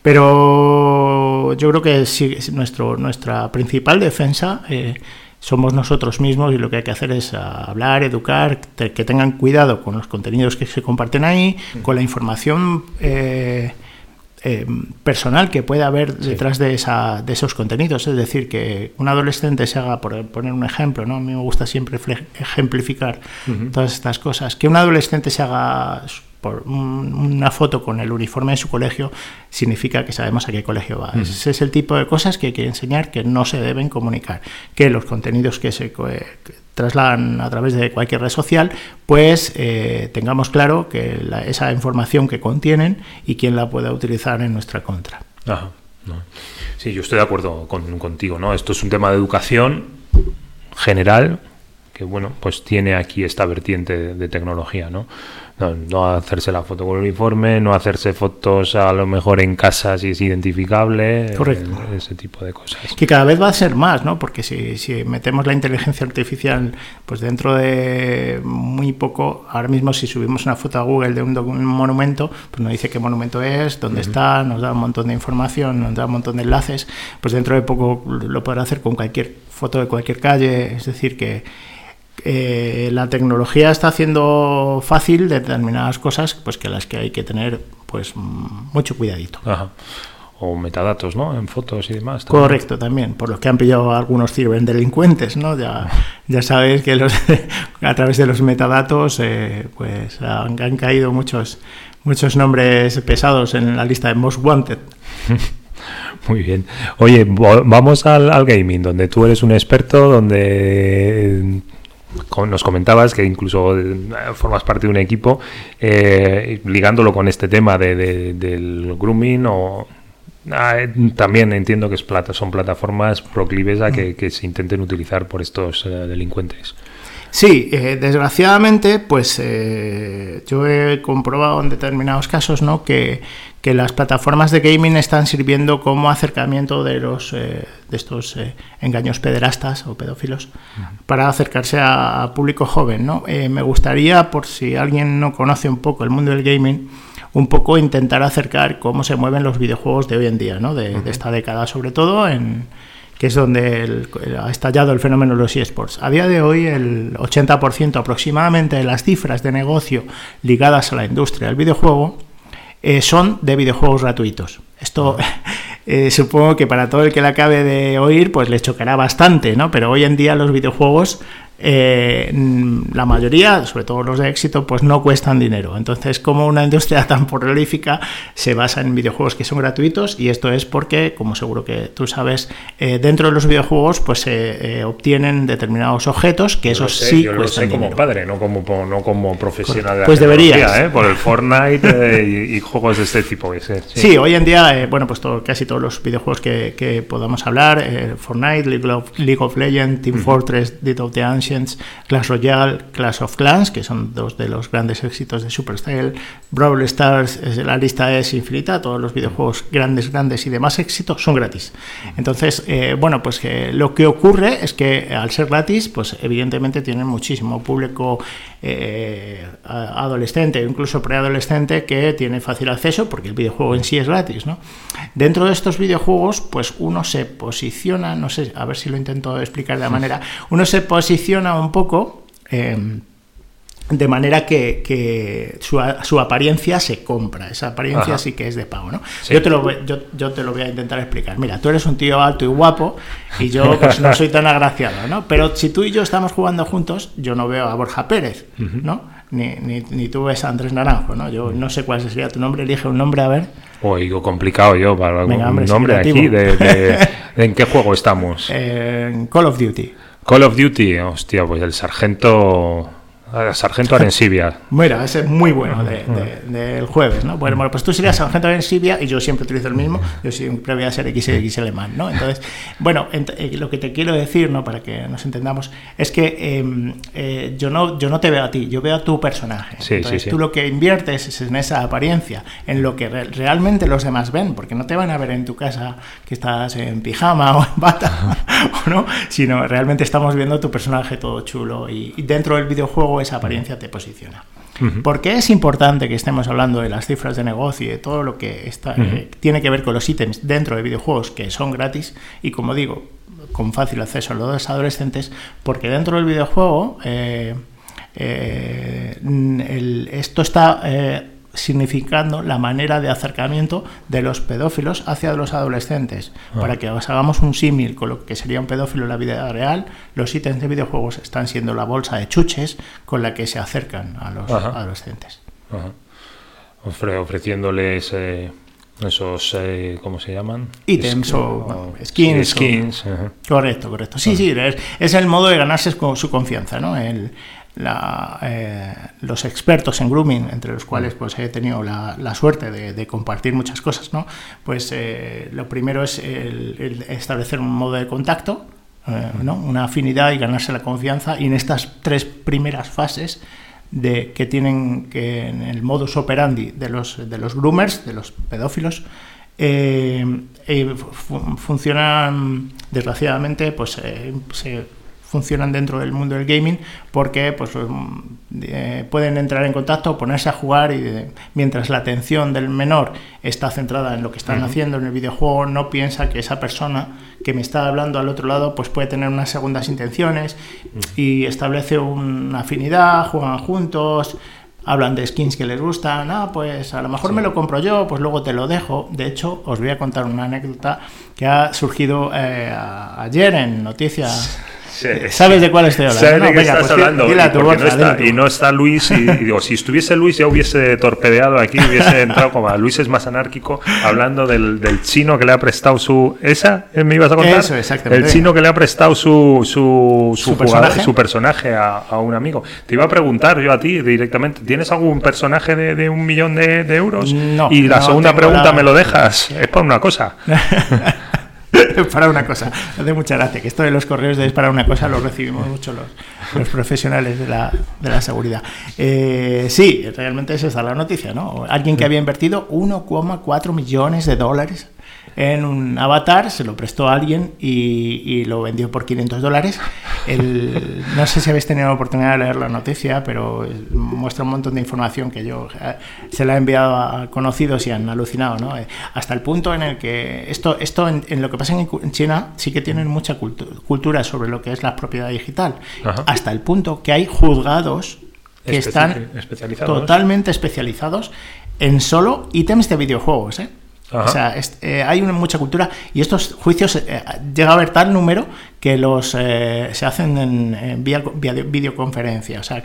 Pero yo creo que sí, nuestro, nuestra principal defensa eh, somos nosotros mismos y lo que hay que hacer es hablar, educar, que tengan cuidado con los contenidos que se comparten ahí, con la información. Eh, eh, personal que puede haber detrás de, esa, de esos contenidos. Es decir, que un adolescente se haga, por poner un ejemplo, ¿no? a mí me gusta siempre ejemplificar todas estas cosas, que un adolescente se haga por una foto con el uniforme de su colegio significa que sabemos a qué colegio va. Ese es el tipo de cosas que hay que enseñar que no se deben comunicar, que los contenidos que se trasladan a través de cualquier red social, pues eh, tengamos claro que esa información que contienen y quién la pueda utilizar en nuestra contra. Sí, yo estoy de acuerdo con, contigo, ¿no? Esto es un tema de educación general que, bueno, pues tiene aquí esta vertiente de tecnología, ¿no? No, hacerse la foto con el uniforme, no hacerse fotos a lo mejor en casa si es identificable, Correcto. Eh, ese tipo de cosas. Que cada vez va a ser más, ¿no? Porque si, si metemos la inteligencia artificial, pues dentro de muy poco, ahora mismo si subimos una foto a Google de un, monumento, pues nos dice qué monumento es, dónde está, nos da un montón de información, nos da un montón de enlaces, pues dentro de poco lo podrá hacer con cualquier foto de cualquier calle, es decir que eh, la tecnología está haciendo fácil determinadas cosas pues que las que hay que tener pues mucho cuidadito. O metadatos, ¿no? En fotos y demás. Correcto, también, por los que han pillado algunos ciberdelincuentes, ¿no? Ya, ya sabéis que los, <laughs> a través de los metadatos eh, pues han, caído muchos, muchos nombres pesados en la lista de Most Wanted. <laughs> Muy bien. Oye, vamos al, al, gaming, donde tú eres un experto, donde nos comentabas que incluso eh, formas parte de un equipo, eh, ligándolo con este tema de, del grooming o... Ah, también entiendo que es plata, son plataformas proclives a que, se intenten utilizar por estos eh, delincuentes. Sí, desgraciadamente, pues yo he comprobado en determinados casos ¿no? que, que las plataformas de gaming están sirviendo como acercamiento de los eh, de estos eh, engaños pederastas o pedófilos para acercarse a, público joven ¿no? Eh, me gustaría por si alguien no conoce un poco el mundo del gaming un poco intentar acercar cómo se mueven los videojuegos de hoy en día ¿no? de, esta década sobre todo en que es donde ha estallado el fenómeno de los eSports. A día de hoy, el 80% aproximadamente de las cifras de negocio ligadas a la industria del videojuego eh, son de videojuegos gratuitos. Esto <laughs> eh, supongo que para todo el que la acabe de oír, pues le chocará bastante, ¿no? Pero hoy en día los videojuegos eh, la mayoría, sobre todo los de éxito, pues no cuestan dinero. Entonces, como una industria <laughs> tan prolífica se basa en videojuegos que son gratuitos y esto es porque, como seguro que tú sabes, eh, dentro de los videojuegos pues se eh, obtienen determinados objetos que esos sí yo lo sé como padre, no como, no como profesional de la Pues debería Por el Fortnite y, juegos de este tipo. sí. hoy en día, bueno, pues casi todos los videojuegos que, podamos hablar, Fortnite, League of, Legends, Team Fortress, Dead of the Clash Royale, Clash of Clans, que son dos de los grandes éxitos de Supercell, Brawl Stars, la lista es infinita, todos los videojuegos grandes, grandes y demás éxitos son gratis. Entonces, eh, bueno, pues lo que ocurre es que al ser gratis, pues evidentemente tienen muchísimo público eh, adolescente, incluso preadolescente, que tiene fácil acceso porque el videojuego en sí es gratis. ¿no? Dentro de estos videojuegos, pues uno se posiciona, no sé, a ver si lo intento explicar de la manera, uno se posiciona un poco. Em, de manera que, su, apariencia se compra, esa apariencia sí que es de pago, ¿no? Yo, te lo, yo, yo, te lo voy a intentar explicar. Mira, tú eres un tío alto y guapo y yo <laughs> pues no soy tan agraciado, ¿no? Pero si tú y yo estamos jugando juntos, yo no veo a Borja Pérez, ¿no? Ni, ni, ni, tú ves a Andrés Naranjo, ¿no? Yo no sé cuál sería tu nombre, elige un nombre a ver. Uy, complicado yo para algún nombre aquí. <laughs> De, ¿En qué juego estamos? En Call of Duty. Call of Duty, hostia, pues el sargento Sargento Arensibia. <laughs> Mira, ese es muy bueno del jueves, ¿no? Bueno, pues tú serías Sargento Arensibia y yo siempre utilizo el mismo, yo siempre voy a ser XXL man, ¿no? Entonces, bueno, eh, lo que te quiero decir, ¿no? Para que nos entendamos, es que em, eh, yo, no, yo no te veo a ti, yo veo a tu personaje. Sí, Entonces, sí, tú lo que inviertes es en esa apariencia, en lo que realmente los demás ven, porque no te van a ver en tu casa que estás en pijama o en bata, <laughs> <laughs> ¿no? Sino realmente estamos viendo tu personaje todo chulo y dentro del videojuego esa apariencia te posiciona. ¿Por qué es importante que estemos hablando de las cifras de negocio y de todo lo que está, eh, tiene que ver con los ítems dentro de videojuegos que son gratis y, como digo, con fácil acceso a los adolescentes? Porque dentro del videojuego eh, eh, esto está significando la manera de acercamiento de los pedófilos hacia los adolescentes. Ah. Para que hagamos un símil con lo que sería un pedófilo en la vida real, los ítems de videojuegos están siendo la bolsa de chuches con la que se acercan a los adolescentes. ofreciéndoles eh, esos, eh, ¿cómo se llaman? Ítems o, skins. skins Correcto, correcto. Sí, sí, es, es, el modo de ganarse su confianza, ¿no? El, la, eh, los expertos en grooming, entre los cuales pues, he tenido la, suerte de, compartir muchas cosas, ¿no? pues eh, lo primero es el, establecer un modo de contacto, eh, ¿no? una afinidad y ganarse la confianza, y en estas tres primeras fases de, que tienen que en el modus operandi de los, de los groomers, de los pedófilos, funcionan desgraciadamente pues se funcionan dentro del mundo del gaming porque pues, mm, eh, pueden entrar en contacto, ponerse a jugar y eh, mientras la atención del menor está centrada en lo que están haciendo en el videojuego, no piensa que esa persona que me está hablando al otro lado pues puede tener unas segundas intenciones y establece una afinidad, juegan juntos, hablan de skins que les gustan, ah, pues a lo mejor me lo compro yo, pues luego te lo dejo. De hecho, os voy a contar una anécdota que ha surgido eh, ayer en noticias <laughs> ¿Sabes de cuál estoy hablando? ¿Sabes de qué estás pues hablando? y, no está, Luis, y, <laughs> digo, si estuviese Luis ya hubiese torpedeado aquí, hubiese entrado como Luis es más anárquico, hablando del, chino que le ha prestado su... ¿Esa me ibas a contar? Eso, exactamente. El chino que le ha prestado su, su, su, personaje, su personaje a, un amigo. Te iba a preguntar yo a ti directamente, ¿tienes algún personaje de, un millón de, euros? No. Y la segunda pregunta me lo dejas, es por una cosa. <laughs> <laughs> para una cosa. Hace mucha gracia que esto de los correos de es para una cosa lo recibimos mucho los, los profesionales de la, de la seguridad. Eh, sí, realmente es esa la noticia, ¿no? Alguien que había invertido 1,4 millones de dólares en un avatar, se lo prestó a alguien y, lo vendió por 500 dólares. no sé si habéis tenido la oportunidad de leer la noticia, pero muestra un montón de información que yo eh, se la he enviado a conocidos y han alucinado, ¿no? Eh, hasta el punto en el que esto, esto en, lo que pasa en China sí que tienen mucha cultura sobre lo que es la propiedad digital, hasta el punto que hay juzgados que están totalmente especializados en solo ítems de videojuegos, ¿eh? O sea, eh, hay una, mucha cultura y estos juicios eh, llega a haber tal número que los eh, se hacen en, vía, videoconferencia. O sea,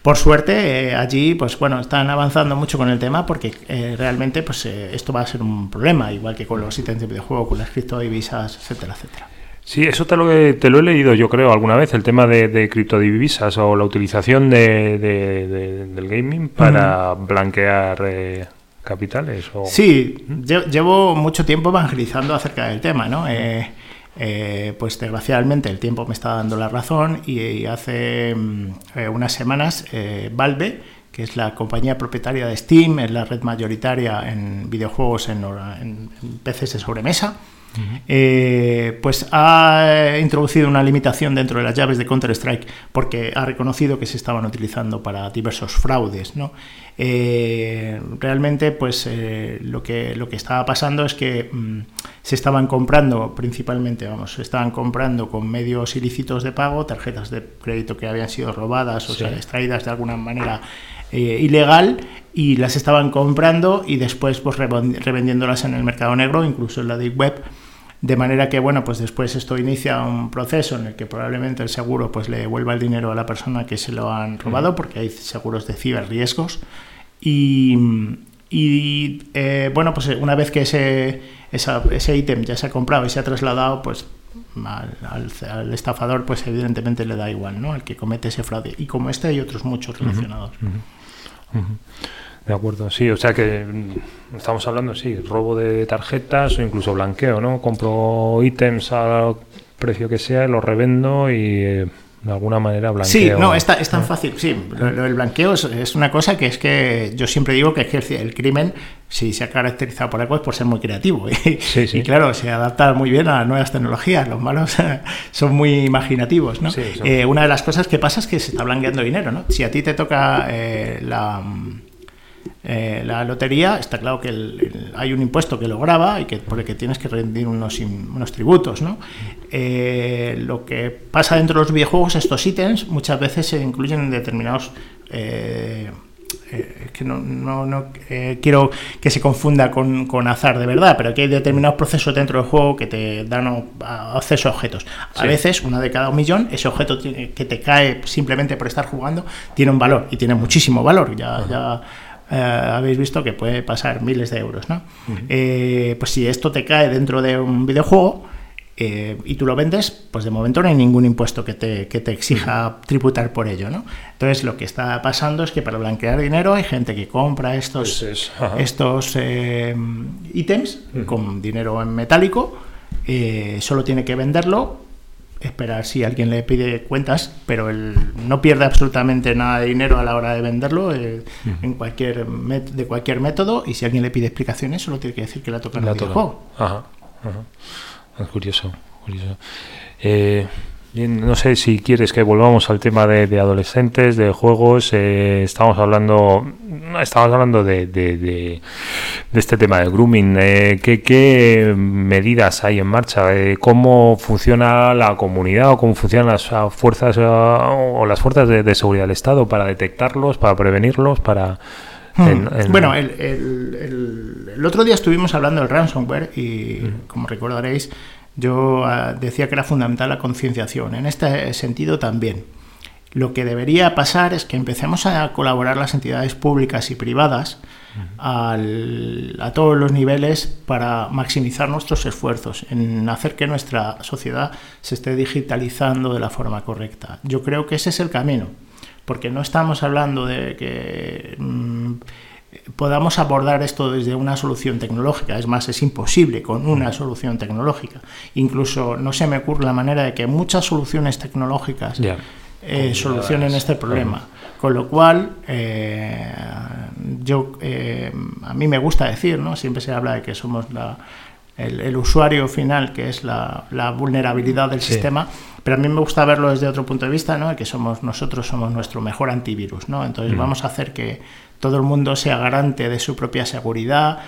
por suerte allí, pues bueno, están avanzando mucho con el tema porque realmente, pues esto va a ser un problema, igual que con los ítems de videojuego, con las criptodivisas, etcétera, etcétera. Sí, eso te lo, he, te lo he leído yo creo alguna vez, el tema de, criptodivisas o la utilización de, del gaming para blanquear capitales? O... Sí, llevo mucho tiempo evangelizando acerca del tema, ¿no? Eh, eh, pues desgraciadamente el tiempo me está dando la razón y, hace mm, eh, unas semanas Valve, que es la compañía propietaria de Steam, es la red mayoritaria en videojuegos en, en PCs de sobremesa, eh, pues ha introducido una limitación dentro de las llaves de Counter-Strike porque ha reconocido que se estaban utilizando para diversos fraudes. ¿no? Eh, realmente, pues eh, lo, que, lo que estaba pasando es que mm, se estaban comprando, principalmente, vamos, se estaban comprando con medios ilícitos de pago, tarjetas de crédito que habían sido robadas o sea, extraídas de alguna manera ilegal y las estaban comprando y después pues revendiéndolas en el mercado negro, incluso en la deep web de manera que, bueno, pues después esto inicia un proceso en el que probablemente el seguro pues le devuelva el dinero a la persona que se lo han robado, porque hay seguros de ciberriesgos. Y, Y eh, bueno, pues una vez que ese, ese ítem ya se ha comprado y se ha trasladado, pues al, estafador, pues evidentemente le da igual, ¿no? Al que comete ese fraude. Y como este hay otros muchos relacionados. De acuerdo, sí, o sea que mm, estamos hablando, sí, robo de tarjetas o incluso blanqueo, ¿no? Compro ítems al precio que sea, los revendo y eh, de alguna manera blanqueo. Sí, no, es, es tan fácil. Sí, el blanqueo es, una cosa que es que yo siempre digo que, es que el, crimen, si se ha caracterizado por algo, es por ser muy creativo. <laughs> Y, claro, se adapta muy bien a las nuevas tecnologías. Los malos <laughs> son muy imaginativos, ¿no? Eh, una de las cosas que pasa es que se está blanqueando dinero, ¿no? Si a ti te toca eh, la eh, la lotería, está claro que hay un impuesto que lo graba y que, por el que tienes que rendir unos, unos tributos. ¿no? Eh, lo que pasa dentro de los videojuegos, estos ítems muchas veces se incluyen en determinados... Eh, que no, no, quiero que se confunda con, con, azar de verdad, pero que hay determinados procesos dentro del juego que te dan acceso a objetos. A veces, una de cada un millón, ese objeto que te cae simplemente por estar jugando tiene un valor y tiene muchísimo valor. Ya, ya eh, habéis visto que puede pasar miles de euros, ¿no? Eh, pues si esto te cae dentro de un videojuego eh, y tú lo vendes, pues de momento no hay ningún impuesto que te, que te exija tributar por ello, ¿no? Entonces lo que está pasando es que para blanquear dinero hay gente que compra estos, estos ítems con dinero en metálico, solo tiene que venderlo esperar si alguien le pide cuentas, pero él no pierde absolutamente nada de dinero a la hora de venderlo eh, en cualquier de cualquier método y si alguien le pide explicaciones solo tiene que decir que la toca en el. Ajá, ajá. Es curioso, curioso. Eh, no sé si quieres que volvamos al tema de, adolescentes, de juegos. Eh, estamos hablando, estamos hablando de, de, este tema del grooming. Eh, ¿qué, medidas hay en marcha? Eh, ¿Cómo funciona la comunidad o cómo funcionan las fuerzas o las fuerzas de, seguridad del Estado para detectarlos, para prevenirlos, para hmm. Bueno, el, otro día estuvimos hablando del ransomware y, hmm. como recordaréis, yo ah, decía que era fundamental la concienciación. En este sentido también. Lo que debería pasar es que empecemos a colaborar las entidades públicas y privadas a todos los niveles para maximizar nuestros esfuerzos en hacer que nuestra sociedad se esté digitalizando de la forma correcta. Yo creo que ese es el camino, porque no estamos hablando de que... Mm, podamos abordar esto desde una solución tecnológica. Es más, es imposible con una solución tecnológica. Incluso no se me ocurre la manera de que muchas soluciones tecnológicas eh, solucionen este problema. Con lo cual, eh, yo eh, a mí me gusta decir, ¿no? Siempre se habla de que somos el, usuario final, que es la, vulnerabilidad del sistema, pero a mí me gusta verlo desde otro punto de vista, ¿no? Que somos nosotros somos nuestro mejor antivirus, ¿no? Entonces vamos a hacer que todo el mundo sea garante de su propia seguridad,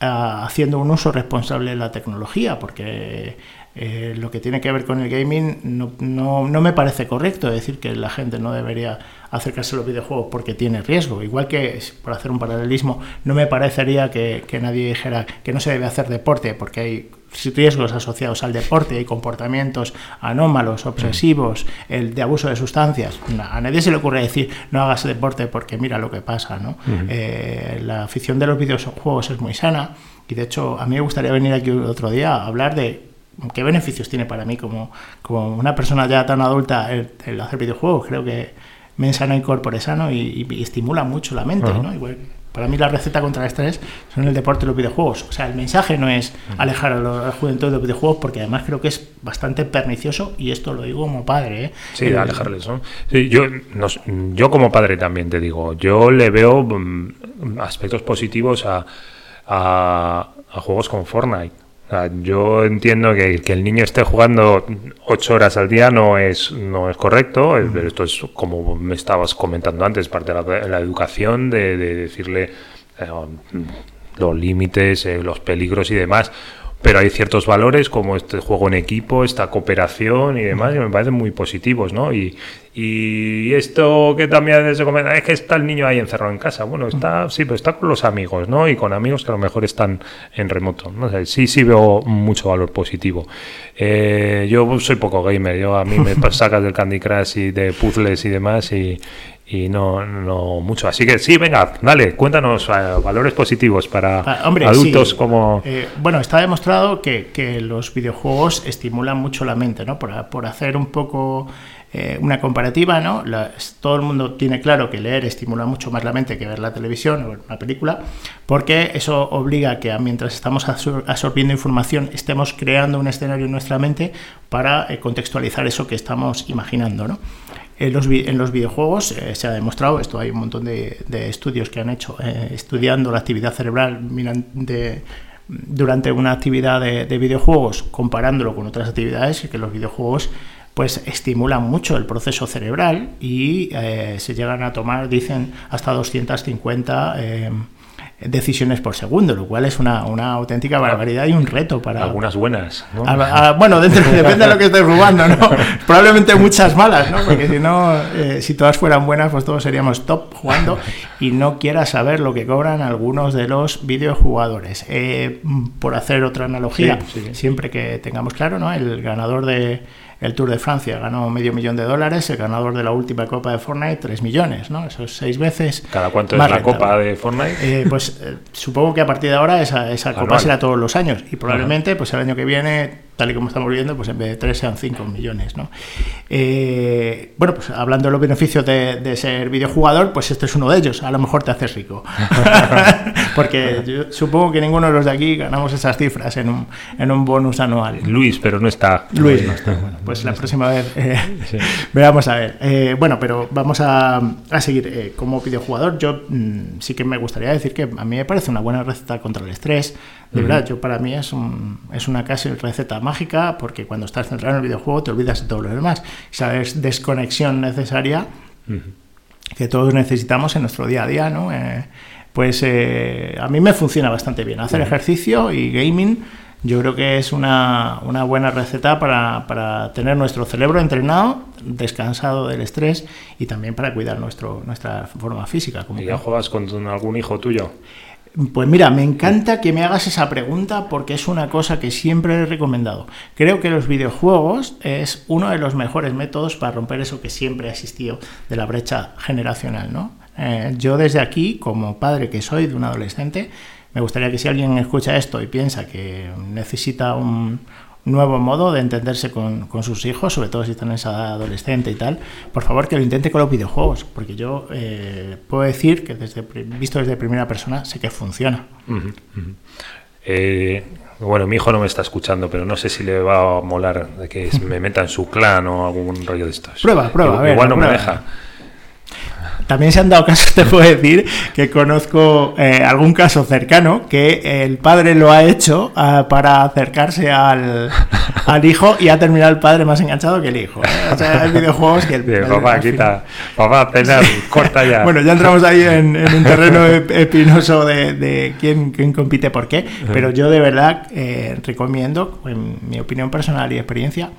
ah, haciendo un uso responsable de la tecnología, porque eh, lo que tiene que ver con el gaming no, no, no, me parece correcto decir que la gente no debería acercarse a los videojuegos porque tiene riesgo. Igual que, por hacer un paralelismo, no me parecería que, que nadie dijera que no se debe hacer deporte porque hay riesgos asociados al deporte, hay comportamientos anómalos, obsesivos, el de abuso de sustancias. A nadie se le ocurre decir no hagas deporte porque mira lo que pasa. ¿no? Eh, la afición de los videojuegos es muy sana y de hecho a mí me gustaría venir aquí otro día a hablar de qué beneficios tiene para mí como, como una persona ya tan adulta el, hacer videojuegos. Creo que me ensana y corpore sano y, estimula mucho la mente. ¿no? Para mí la receta contra el estrés son el deporte y los videojuegos. O sea, el mensaje no es alejar a la juventud de los videojuegos porque además creo que es bastante pernicioso y esto lo digo como padre. ¿eh? Sí, eh, alejarles. yo, yo como padre también te digo, yo le veo mm, aspectos positivos a, a, a juegos como Fortnite yo entiendo que, el niño esté jugando ocho horas al día no es, no es correcto, pero esto es como me estabas comentando antes, parte de la, educación, de, decirle eh, los límites, eh, los peligros y demás. Pero hay ciertos valores como este juego en equipo, esta cooperación y demás, que me parecen muy positivos, ¿no? Y, y esto que también se comenta, es que está el niño ahí encerrado en casa. Bueno, está, sí, pero está con los amigos, ¿no? Y con amigos que a lo mejor están en remoto. ¿no? sí, sí veo mucho valor positivo. Eh, yo soy poco gamer, yo a mí me <laughs> sacas del Candy Crush y de puzzles y demás y, y no, no mucho. Así que sí, venga, dale, cuéntanos eh, valores positivos para Ah, hombre, adultos sí. como... Eh, bueno, está demostrado que, que los videojuegos estimulan mucho la mente, ¿no? Por, por hacer un poco eh, una comparativa, ¿no? Todo el mundo tiene claro que leer estimula mucho más la mente que ver la televisión o una película, porque eso obliga a que a- mientras estamos absor- absorbiendo información estemos creando un escenario en nuestra mente para eh, contextualizar eso que estamos imaginando, ¿no? En los, en los videojuegos eh, se ha demostrado, esto hay un montón de, estudios que han hecho estudiando la actividad cerebral durante una actividad de, de videojuegos, comparándolo con otras actividades, que los videojuegos pues estimulan mucho el proceso cerebral y eh, se llegan a tomar, dicen, hasta 250 eh, decisiones por segundo, lo cual es una, una auténtica barbaridad y un reto para, Algunas buenas, ¿no? a- a- bueno, dentro- depende de lo que estés jugando, ¿no? <laughs> Probablemente muchas malas, ¿no? Porque si no, eh, si todas fueran buenas, pues todos seríamos top jugando y no quieras saber lo que cobran algunos de los videojugadores. Eh, por hacer otra analogía, Sí, sí, sí. siempre que tengamos claro, ¿no? El ganador de el Tour de Francia ganó medio millón de dólares, el ganador de la última Copa de Fortnite, tres millones, ¿no? Eso es seis veces. ¿Cada cuánto es la rentable. copa de Fortnite? Eh, pues eh, supongo que a partir de ahora esa, esa <laughs> copa será todos los años y probablemente pues el año que viene, tal y como estamos viendo, pues en vez de 3 sean 5 millones. ¿no? Eh, bueno, pues hablando de los beneficios de, de ser videojugador, pues este es uno de ellos. A lo mejor te haces rico. <laughs> <laughs> Porque yo supongo que ninguno de los de aquí ganamos esas cifras en un, en un bonus anual. Luis, pero no está. Luis no está. Bueno, pues la próxima vez eh, <laughs> veamos a ver. Eh, bueno, pero vamos a, a seguir. Eh, como videojugador, yo mm, sí que me gustaría decir que a mí me parece una buena receta contra el estrés. De verdad, yo para mí es, un, es una casi receta mágica porque cuando estás centrado en el videojuego te olvidas de todo lo demás. Esa des- desconexión necesaria que todos necesitamos en nuestro día a día, ¿no? Eh, pues eh, a mí me funciona bastante bien. Hacer ejercicio y gaming yo creo que es una, una buena receta para, para tener nuestro cerebro entrenado, descansado del estrés y también para cuidar nuestro, nuestra forma física. Como ¿Y ya juegas con algún hijo tuyo? Pues mira, me encanta que me hagas esa pregunta porque es una cosa que siempre he recomendado. Creo que los videojuegos es uno de los mejores métodos para romper eso que siempre ha existido de la brecha generacional, ¿no? Eh, yo desde aquí, como padre que soy de un adolescente, me gustaría que si alguien escucha esto y piensa que necesita un nuevo modo de entenderse con, con sus hijos, sobre todo si están en esa edad adolescente y tal, por favor que lo intente con los videojuegos, porque yo eh, puedo decir que desde visto desde primera persona sé que funciona. Eh, bueno, mi hijo no me está escuchando, pero no sé si le va a molar de que me meta en su clan o algún rollo de estos. Prueba, prueba, Igual, a ver, igual no me deja. También se han dado casos, <laughs> te puedo decir, que conozco eh, algún caso cercano que el padre lo ha hecho ah, para acercarse al, <laughs> al hijo y ha terminado el padre más enganchado que el hijo. ¿eh? O sea, hay videojuegos que el, el- papá, quita, papá, cenar, <laughs> corta ya. Bueno, ya entramos ahí en, en un terreno espinoso de, de quién, quién compite por qué, pero yo de verdad eh, recomiendo, en mi opinión personal y experiencia,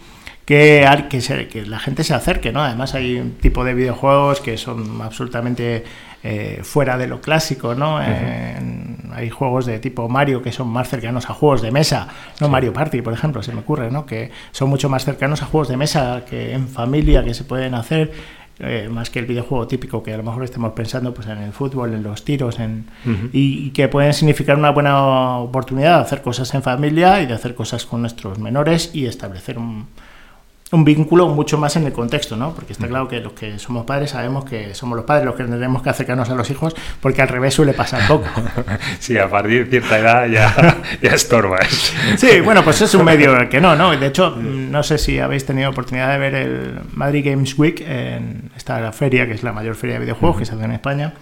que, que, se- que la gente se acerque, ¿no? Además hay un tipo de videojuegos que son absolutamente eh, fuera de lo clásico, ¿no? Hay juegos de tipo Mario que son más cercanos a juegos de mesa, no Mario Party, por ejemplo, se me ocurre, ¿no? Que son mucho más cercanos a juegos de mesa que en familia que se pueden hacer eh, más que el videojuego típico que a lo mejor estemos pensando pues en el fútbol, en los tiros, en, y, y que pueden significar una buena oportunidad de hacer cosas en familia y de hacer cosas con nuestros menores y establecer un, un vínculo mucho más en el contexto, ¿no? Porque está claro que los que somos padres sabemos que somos los padres los que tenemos que acercarnos a los hijos, porque al revés suele pasar poco. <laughs> Sí, a partir de cierta edad ya, <laughs> ya estorbas. Sí, bueno, pues es un <laughs> medio que no, ¿no? De hecho, mm, no sé si habéis tenido oportunidad de ver el Madrid Games Week, en esta feria, que es la mayor feria de videojuegos que se hace en España.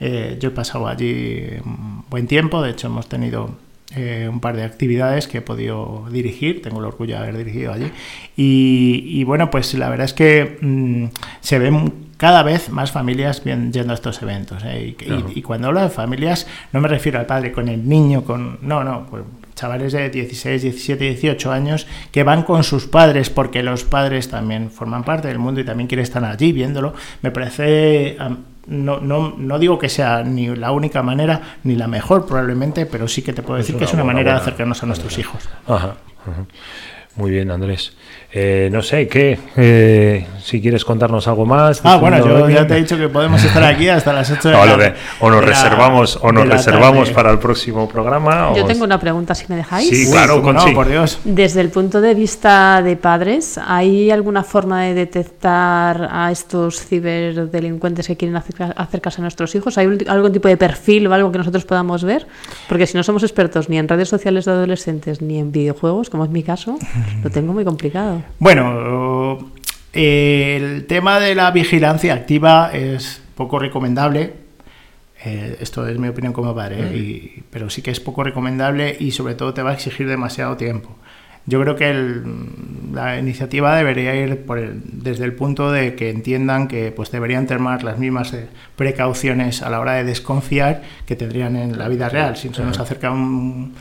Eh, yo he pasado allí un buen tiempo, de hecho hemos tenido eh, un par de actividades que he podido dirigir, tengo el orgullo de haber dirigido allí. Y, y bueno, pues la verdad es que mm, se ven cada vez más familias bien- yendo a estos eventos. ¿eh? Y, y- Claro. y cuando hablo de familias, no me refiero al padre con el niño, con. No, no, pues chavales de 16, 17, 18 años que van con sus padres porque los padres también forman parte del mundo y también quieren estar allí viéndolo. Me parece. am, no, no, no digo que sea ni la única manera ni la mejor probablemente, pero sí que te puedo Es decir que es una buena- manera de acercarnos a nuestros hijos. Ajá, ajá. Muy bien, Andrés. Eh, no sé, ¿qué? Eh, si quieres contarnos algo más. Ah, bueno, yo ya te he dicho que podemos estar aquí hasta las 8 de la tarde. O nos reservamos, o nos reservamos para el próximo programa. Yo tengo una pregunta, si me dejáis. Sí, claro, no, por Dios. Desde el punto de vista de padres, ¿hay alguna forma de detectar a estos ciberdelincuentes que quieren acercarse a nuestros hijos? ¿Hay algún tipo de perfil o algo que nosotros podamos ver? Porque si no somos expertos ni en redes sociales de adolescentes ni en videojuegos, como es mi caso, lo tengo muy complicado. Bueno, el tema de la vigilancia activa es poco recomendable. Eh, esto es mi opinión como padre, ¿eh? pero sí que es poco recomendable y sobre todo te va a exigir demasiado tiempo. Yo creo que la iniciativa debería ir por desde el punto de que entiendan que pues deberían tomar las mismas eh, precauciones a la hora de desconfiar que tendrían en la vida real. Si se nos acerca un,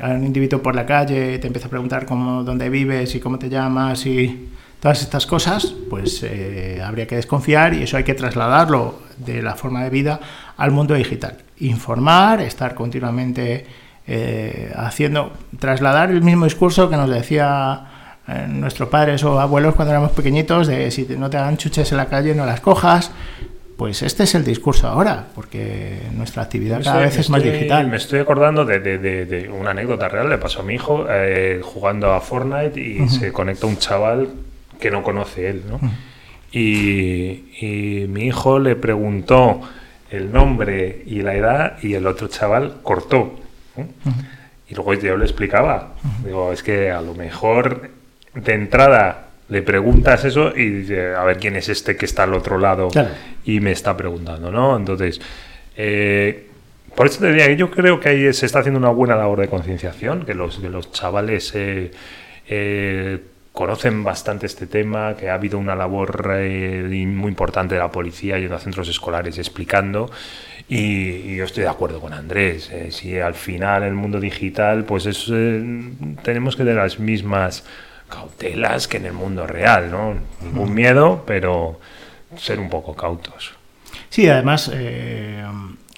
a un individuo por la calle, te empieza a preguntar cómo, dónde vives y cómo te llamas y todas estas cosas, pues eh, habría que desconfiar y eso hay que trasladarlo de la forma de vida al mundo digital. Informar, estar continuamente eh, haciendo, trasladar el mismo discurso que nos decía eh, nuestros padres o abuelos cuando éramos pequeñitos, de si no te hagan chuches en la calle, no las cojas, pues este es el discurso ahora, porque nuestra actividad cada vez es más digital. Me estoy acordando de, una anécdota real, le pasó a mi hijo eh, jugando a Fortnite y se conecta un chaval que no conoce él, ¿no? y, mi hijo le preguntó el nombre y la edad y el otro chaval cortó. Y luego yo le explicaba, digo, es que a lo mejor de entrada le preguntas eso y dice, a ver quién es este que está al otro lado y me está preguntando, ¿no? Entonces, eh, por eso te diría que yo creo que ahí se está haciendo una buena labor de concienciación, que los, que los chavales eh, eh, conocen bastante este tema, que ha habido una labor muy importante de la policía yendo a centros escolares explicando. Y, yo estoy de acuerdo con Andrés. si al final el mundo digital, pues es, tenemos que tener las mismas cautelas que en el mundo real, ¿no? Ningún miedo, pero ser un poco cautos. Sí, además, eh,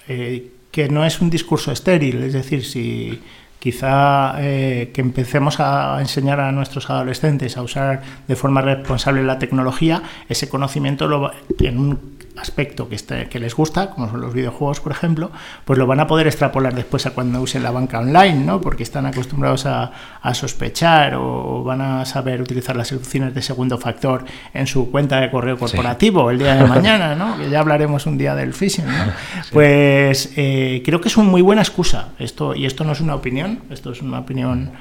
eh, que no es un discurso estéril, es decir, si quizá eh, que empecemos a enseñar a nuestros adolescentes a usar de forma responsable la tecnología, ese conocimiento lo, en un aspecto que, esté, que les gusta, como son los videojuegos, por ejemplo, pues lo van a poder extrapolar después a cuando usen la banca online, ¿no? Porque están acostumbrados a, sospechar o van a saber utilizar las soluciones de segundo factor en su cuenta de correo corporativo el día de <laughs> mañana, ¿no? Que ya hablaremos un día del phishing, ¿no? Pues eh, creo que es una muy buena excusa esto, y esto no es una opinión, esto es una opinión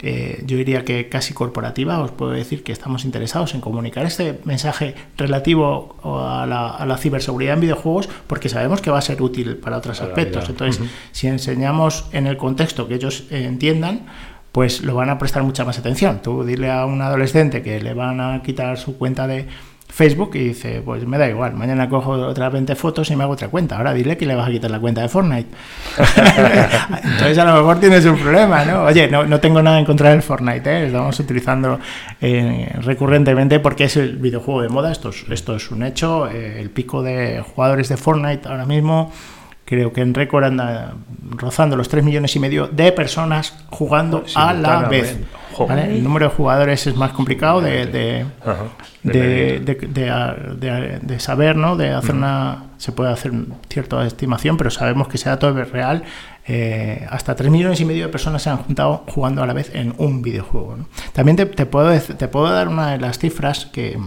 yo diría que casi corporativa, os puedo decir que estamos interesados en comunicar este mensaje relativo a la, ciberseguridad en videojuegos porque sabemos que va a ser útil para otros aspectos. Entonces, si enseñamos en el contexto que ellos entiendan, pues lo van a prestar mucha más atención. Tú dile a un adolescente que le van a quitar su cuenta de Facebook y dice, pues me da igual, mañana cojo otras 20 fotos y me hago otra cuenta. Ahora dile que le vas a quitar la cuenta de Fortnite. <laughs> Entonces a lo mejor tienes un problema, ¿no? Oye, no, no tengo nada en contra del Fortnite, ¿eh? estamos utilizando eh, recurrentemente porque es el videojuego de moda, esto es, esto es un hecho, eh, el pico de jugadores de Fortnite ahora mismo creo que en récord anda rozando los 3 millones y medio de personas jugando a la vez. El número de jugadores es más complicado de, de, de, saber, ¿no? De hacer una. Se puede hacer cierta estimación, pero sabemos que ese dato es real. Eh, hasta 3 millones y medio de personas se han juntado jugando a la vez en un videojuego. También te, puedo, te puedo dar una de las cifras que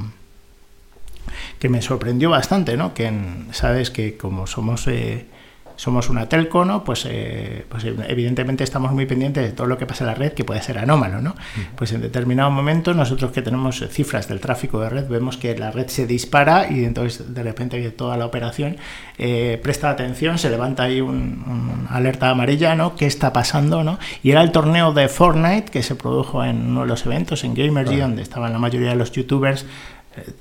que me sorprendió bastante, ¿no? Que sabes que como somos eh, somos una telco, ¿no? Pues, eh, pues evidentemente estamos muy pendientes de todo lo que pasa en la red que puede ser anómalo, ¿no? Pues en determinado momento nosotros que tenemos cifras del tráfico de red vemos que la red se dispara y entonces de repente toda la operación eh, presta atención, se levanta ahí un, alerta amarilla, ¿no? ¿Qué está pasando, no? Y era el torneo de Fortnite que se produjo en uno de los eventos en Gamergy, donde estaban la mayoría de los youtubers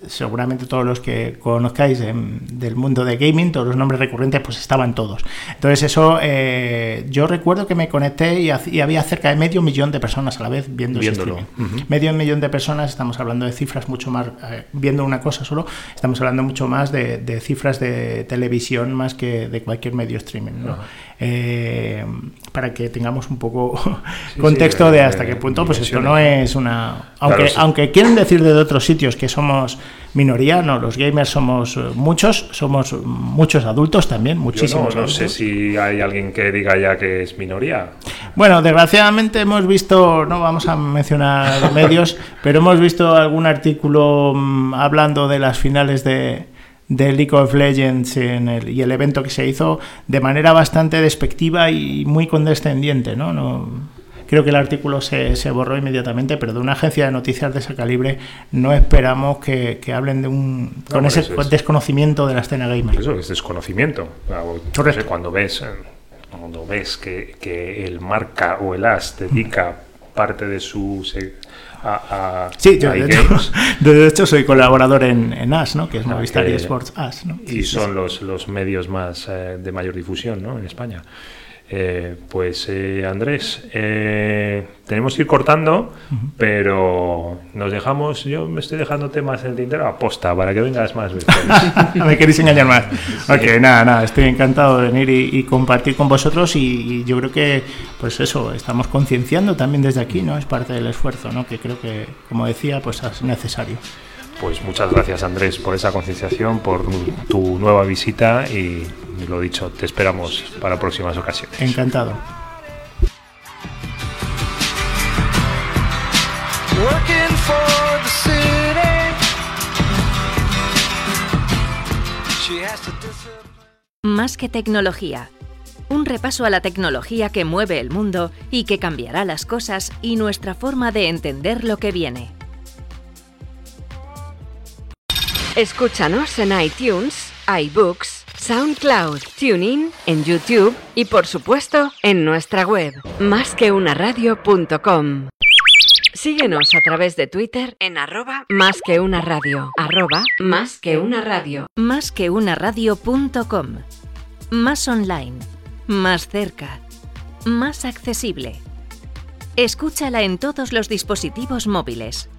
seguramente todos los que conozcáis del mundo de gaming, todos los nombres recurrentes, pues estaban todos. Entonces eso, eh, yo recuerdo que me conecté y, había cerca de medio millón de personas a la vez viendo Viéndolo. ese Medio millón de personas, estamos hablando de cifras mucho más, eh, viendo una cosa solo, estamos hablando mucho más de, cifras de televisión más que de cualquier medio streaming. Eh, para que tengamos un poco <laughs> contexto de hasta qué punto, pues esto no es una... Aunque, aunque quieren decir de otros sitios que somos minoría, no, los gamers somos muchos, somos muchos adultos también, muchísimos. no, sé si hay alguien que diga ya que es minoría. Bueno, desgraciadamente hemos visto, no vamos a mencionar <laughs> medios, pero hemos visto algún artículo mm, hablando de las finales de, de League of Legends en el, y el evento que se hizo de manera bastante despectiva y muy condescendiente, ¿no? no creo que el artículo se, se, borró inmediatamente, pero de una agencia de noticias de ese calibre no esperamos que, que hablen de un con ese desconocimiento de la escena gamer. Eso es desconocimiento. Cuando ves, cuando ves que, que el marca o el as dedica parte de su sí, yo <laughs> de hecho, soy colaborador en, en AS, ¿no? que es Movistar y Sports AS. ¿no? Y son Los, los medios más eh, de mayor difusión ¿no? en España. Eh, pues eh, Andrés, eh, tenemos que ir cortando, pero nos dejamos, yo me estoy dejando temas en el tintero aposta para que vengas más veces. <laughs> me queréis engañar más. Ok, nada, nada, estoy encantado de venir y, compartir con vosotros y, yo creo que, pues eso, estamos concienciando también desde aquí, ¿no? Es parte del esfuerzo, ¿no? Que creo que, como decía, pues es necesario. Pues muchas gracias Andrés por esa concienciación, por tu nueva visita y lo dicho, te esperamos para próximas ocasiones. Encantado. Más que tecnología. Un repaso a la tecnología que mueve el mundo y que cambiará las cosas y nuestra forma de entender lo que viene. Escúchanos en iTunes, iBooks, SoundCloud, TuneIn, en YouTube y por supuesto en nuestra web, másqueunaradio.com. Síguenos a través de Twitter en arroba más que una radio, arroba más que una radio. Más que una radio.com. Más online, más cerca, más accesible. Escúchala en todos los dispositivos móviles